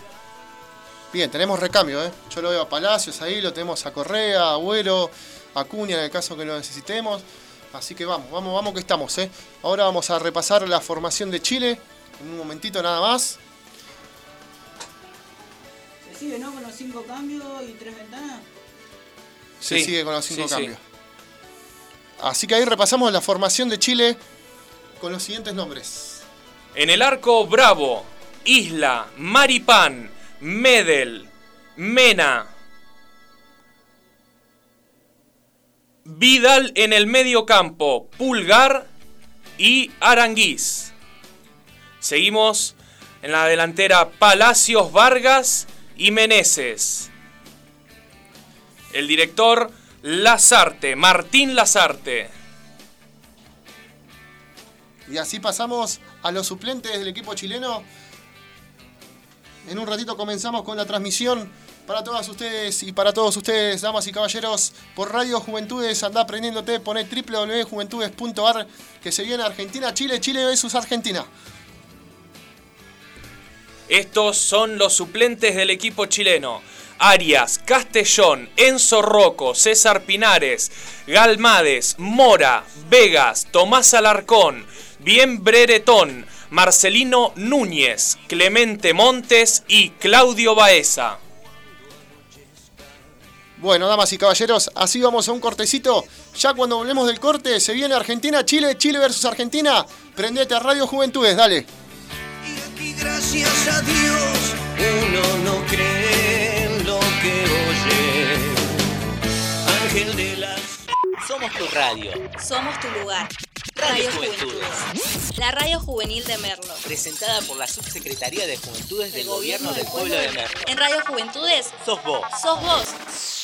M: Bien, tenemos recambio, ¿eh? Yo lo veo a Palacios ahí, lo tenemos a Correa, Agüero, a Cuña en el caso que lo necesitemos. Así que vamos, vamos, vamos que estamos, ¿eh? Ahora vamos a repasar la formación de Chile. En un momentito nada más.
B: Se sigue, ¿no? Con los cinco cambios y tres ventanas.
M: Se
C: Sí,
M: sigue con los cinco
C: sí, sí.
M: cambios. Así que ahí repasamos la formación de Chile con los siguientes nombres.
C: En el arco Bravo, Isla, Maripán, Medel, Mena. Vidal en el medio campo, Pulgar y Aranguiz. Seguimos en la delantera Palacios Vargas y Meneses. El director Lazarte, Martín Lazarte.
M: Y así pasamos a los suplentes del equipo chileno. En un ratito comenzamos con la transmisión para todas ustedes y para todos ustedes, damas y caballeros, por Radio Juventudes. Anda aprendiéndote, poné www.juventudes.ar que se viene Argentina, Chile, Chile versus Argentina.
C: Estos son los suplentes del equipo chileno. Arias, Castellón, Enzo Rocco, César Pinares, Galmades, Mora, Vegas, Tomás Alarcón, Bien Breretón, Marcelino Núñez, Clemente Montes y Claudio Baeza.
M: Bueno, damas y caballeros, así vamos a un cortecito. Ya cuando volvemos del corte, se viene Argentina, Chile, Chile versus Argentina. Prendete a Radio Juventudes, dale.
L: Gracias a Dios uno no cree en lo que oye. Ángel de las...
D: Somos tu radio.
E: Somos tu lugar.
D: Radio
E: Radio
D: Juventudes.
E: Juventudes. La radio juvenil de Merlo.
D: Presentada por la Subsecretaría de Juventudes del Gobierno del Pueblo de Merlo.
E: En Radio Juventudes
D: Sos vos.
E: sos vos.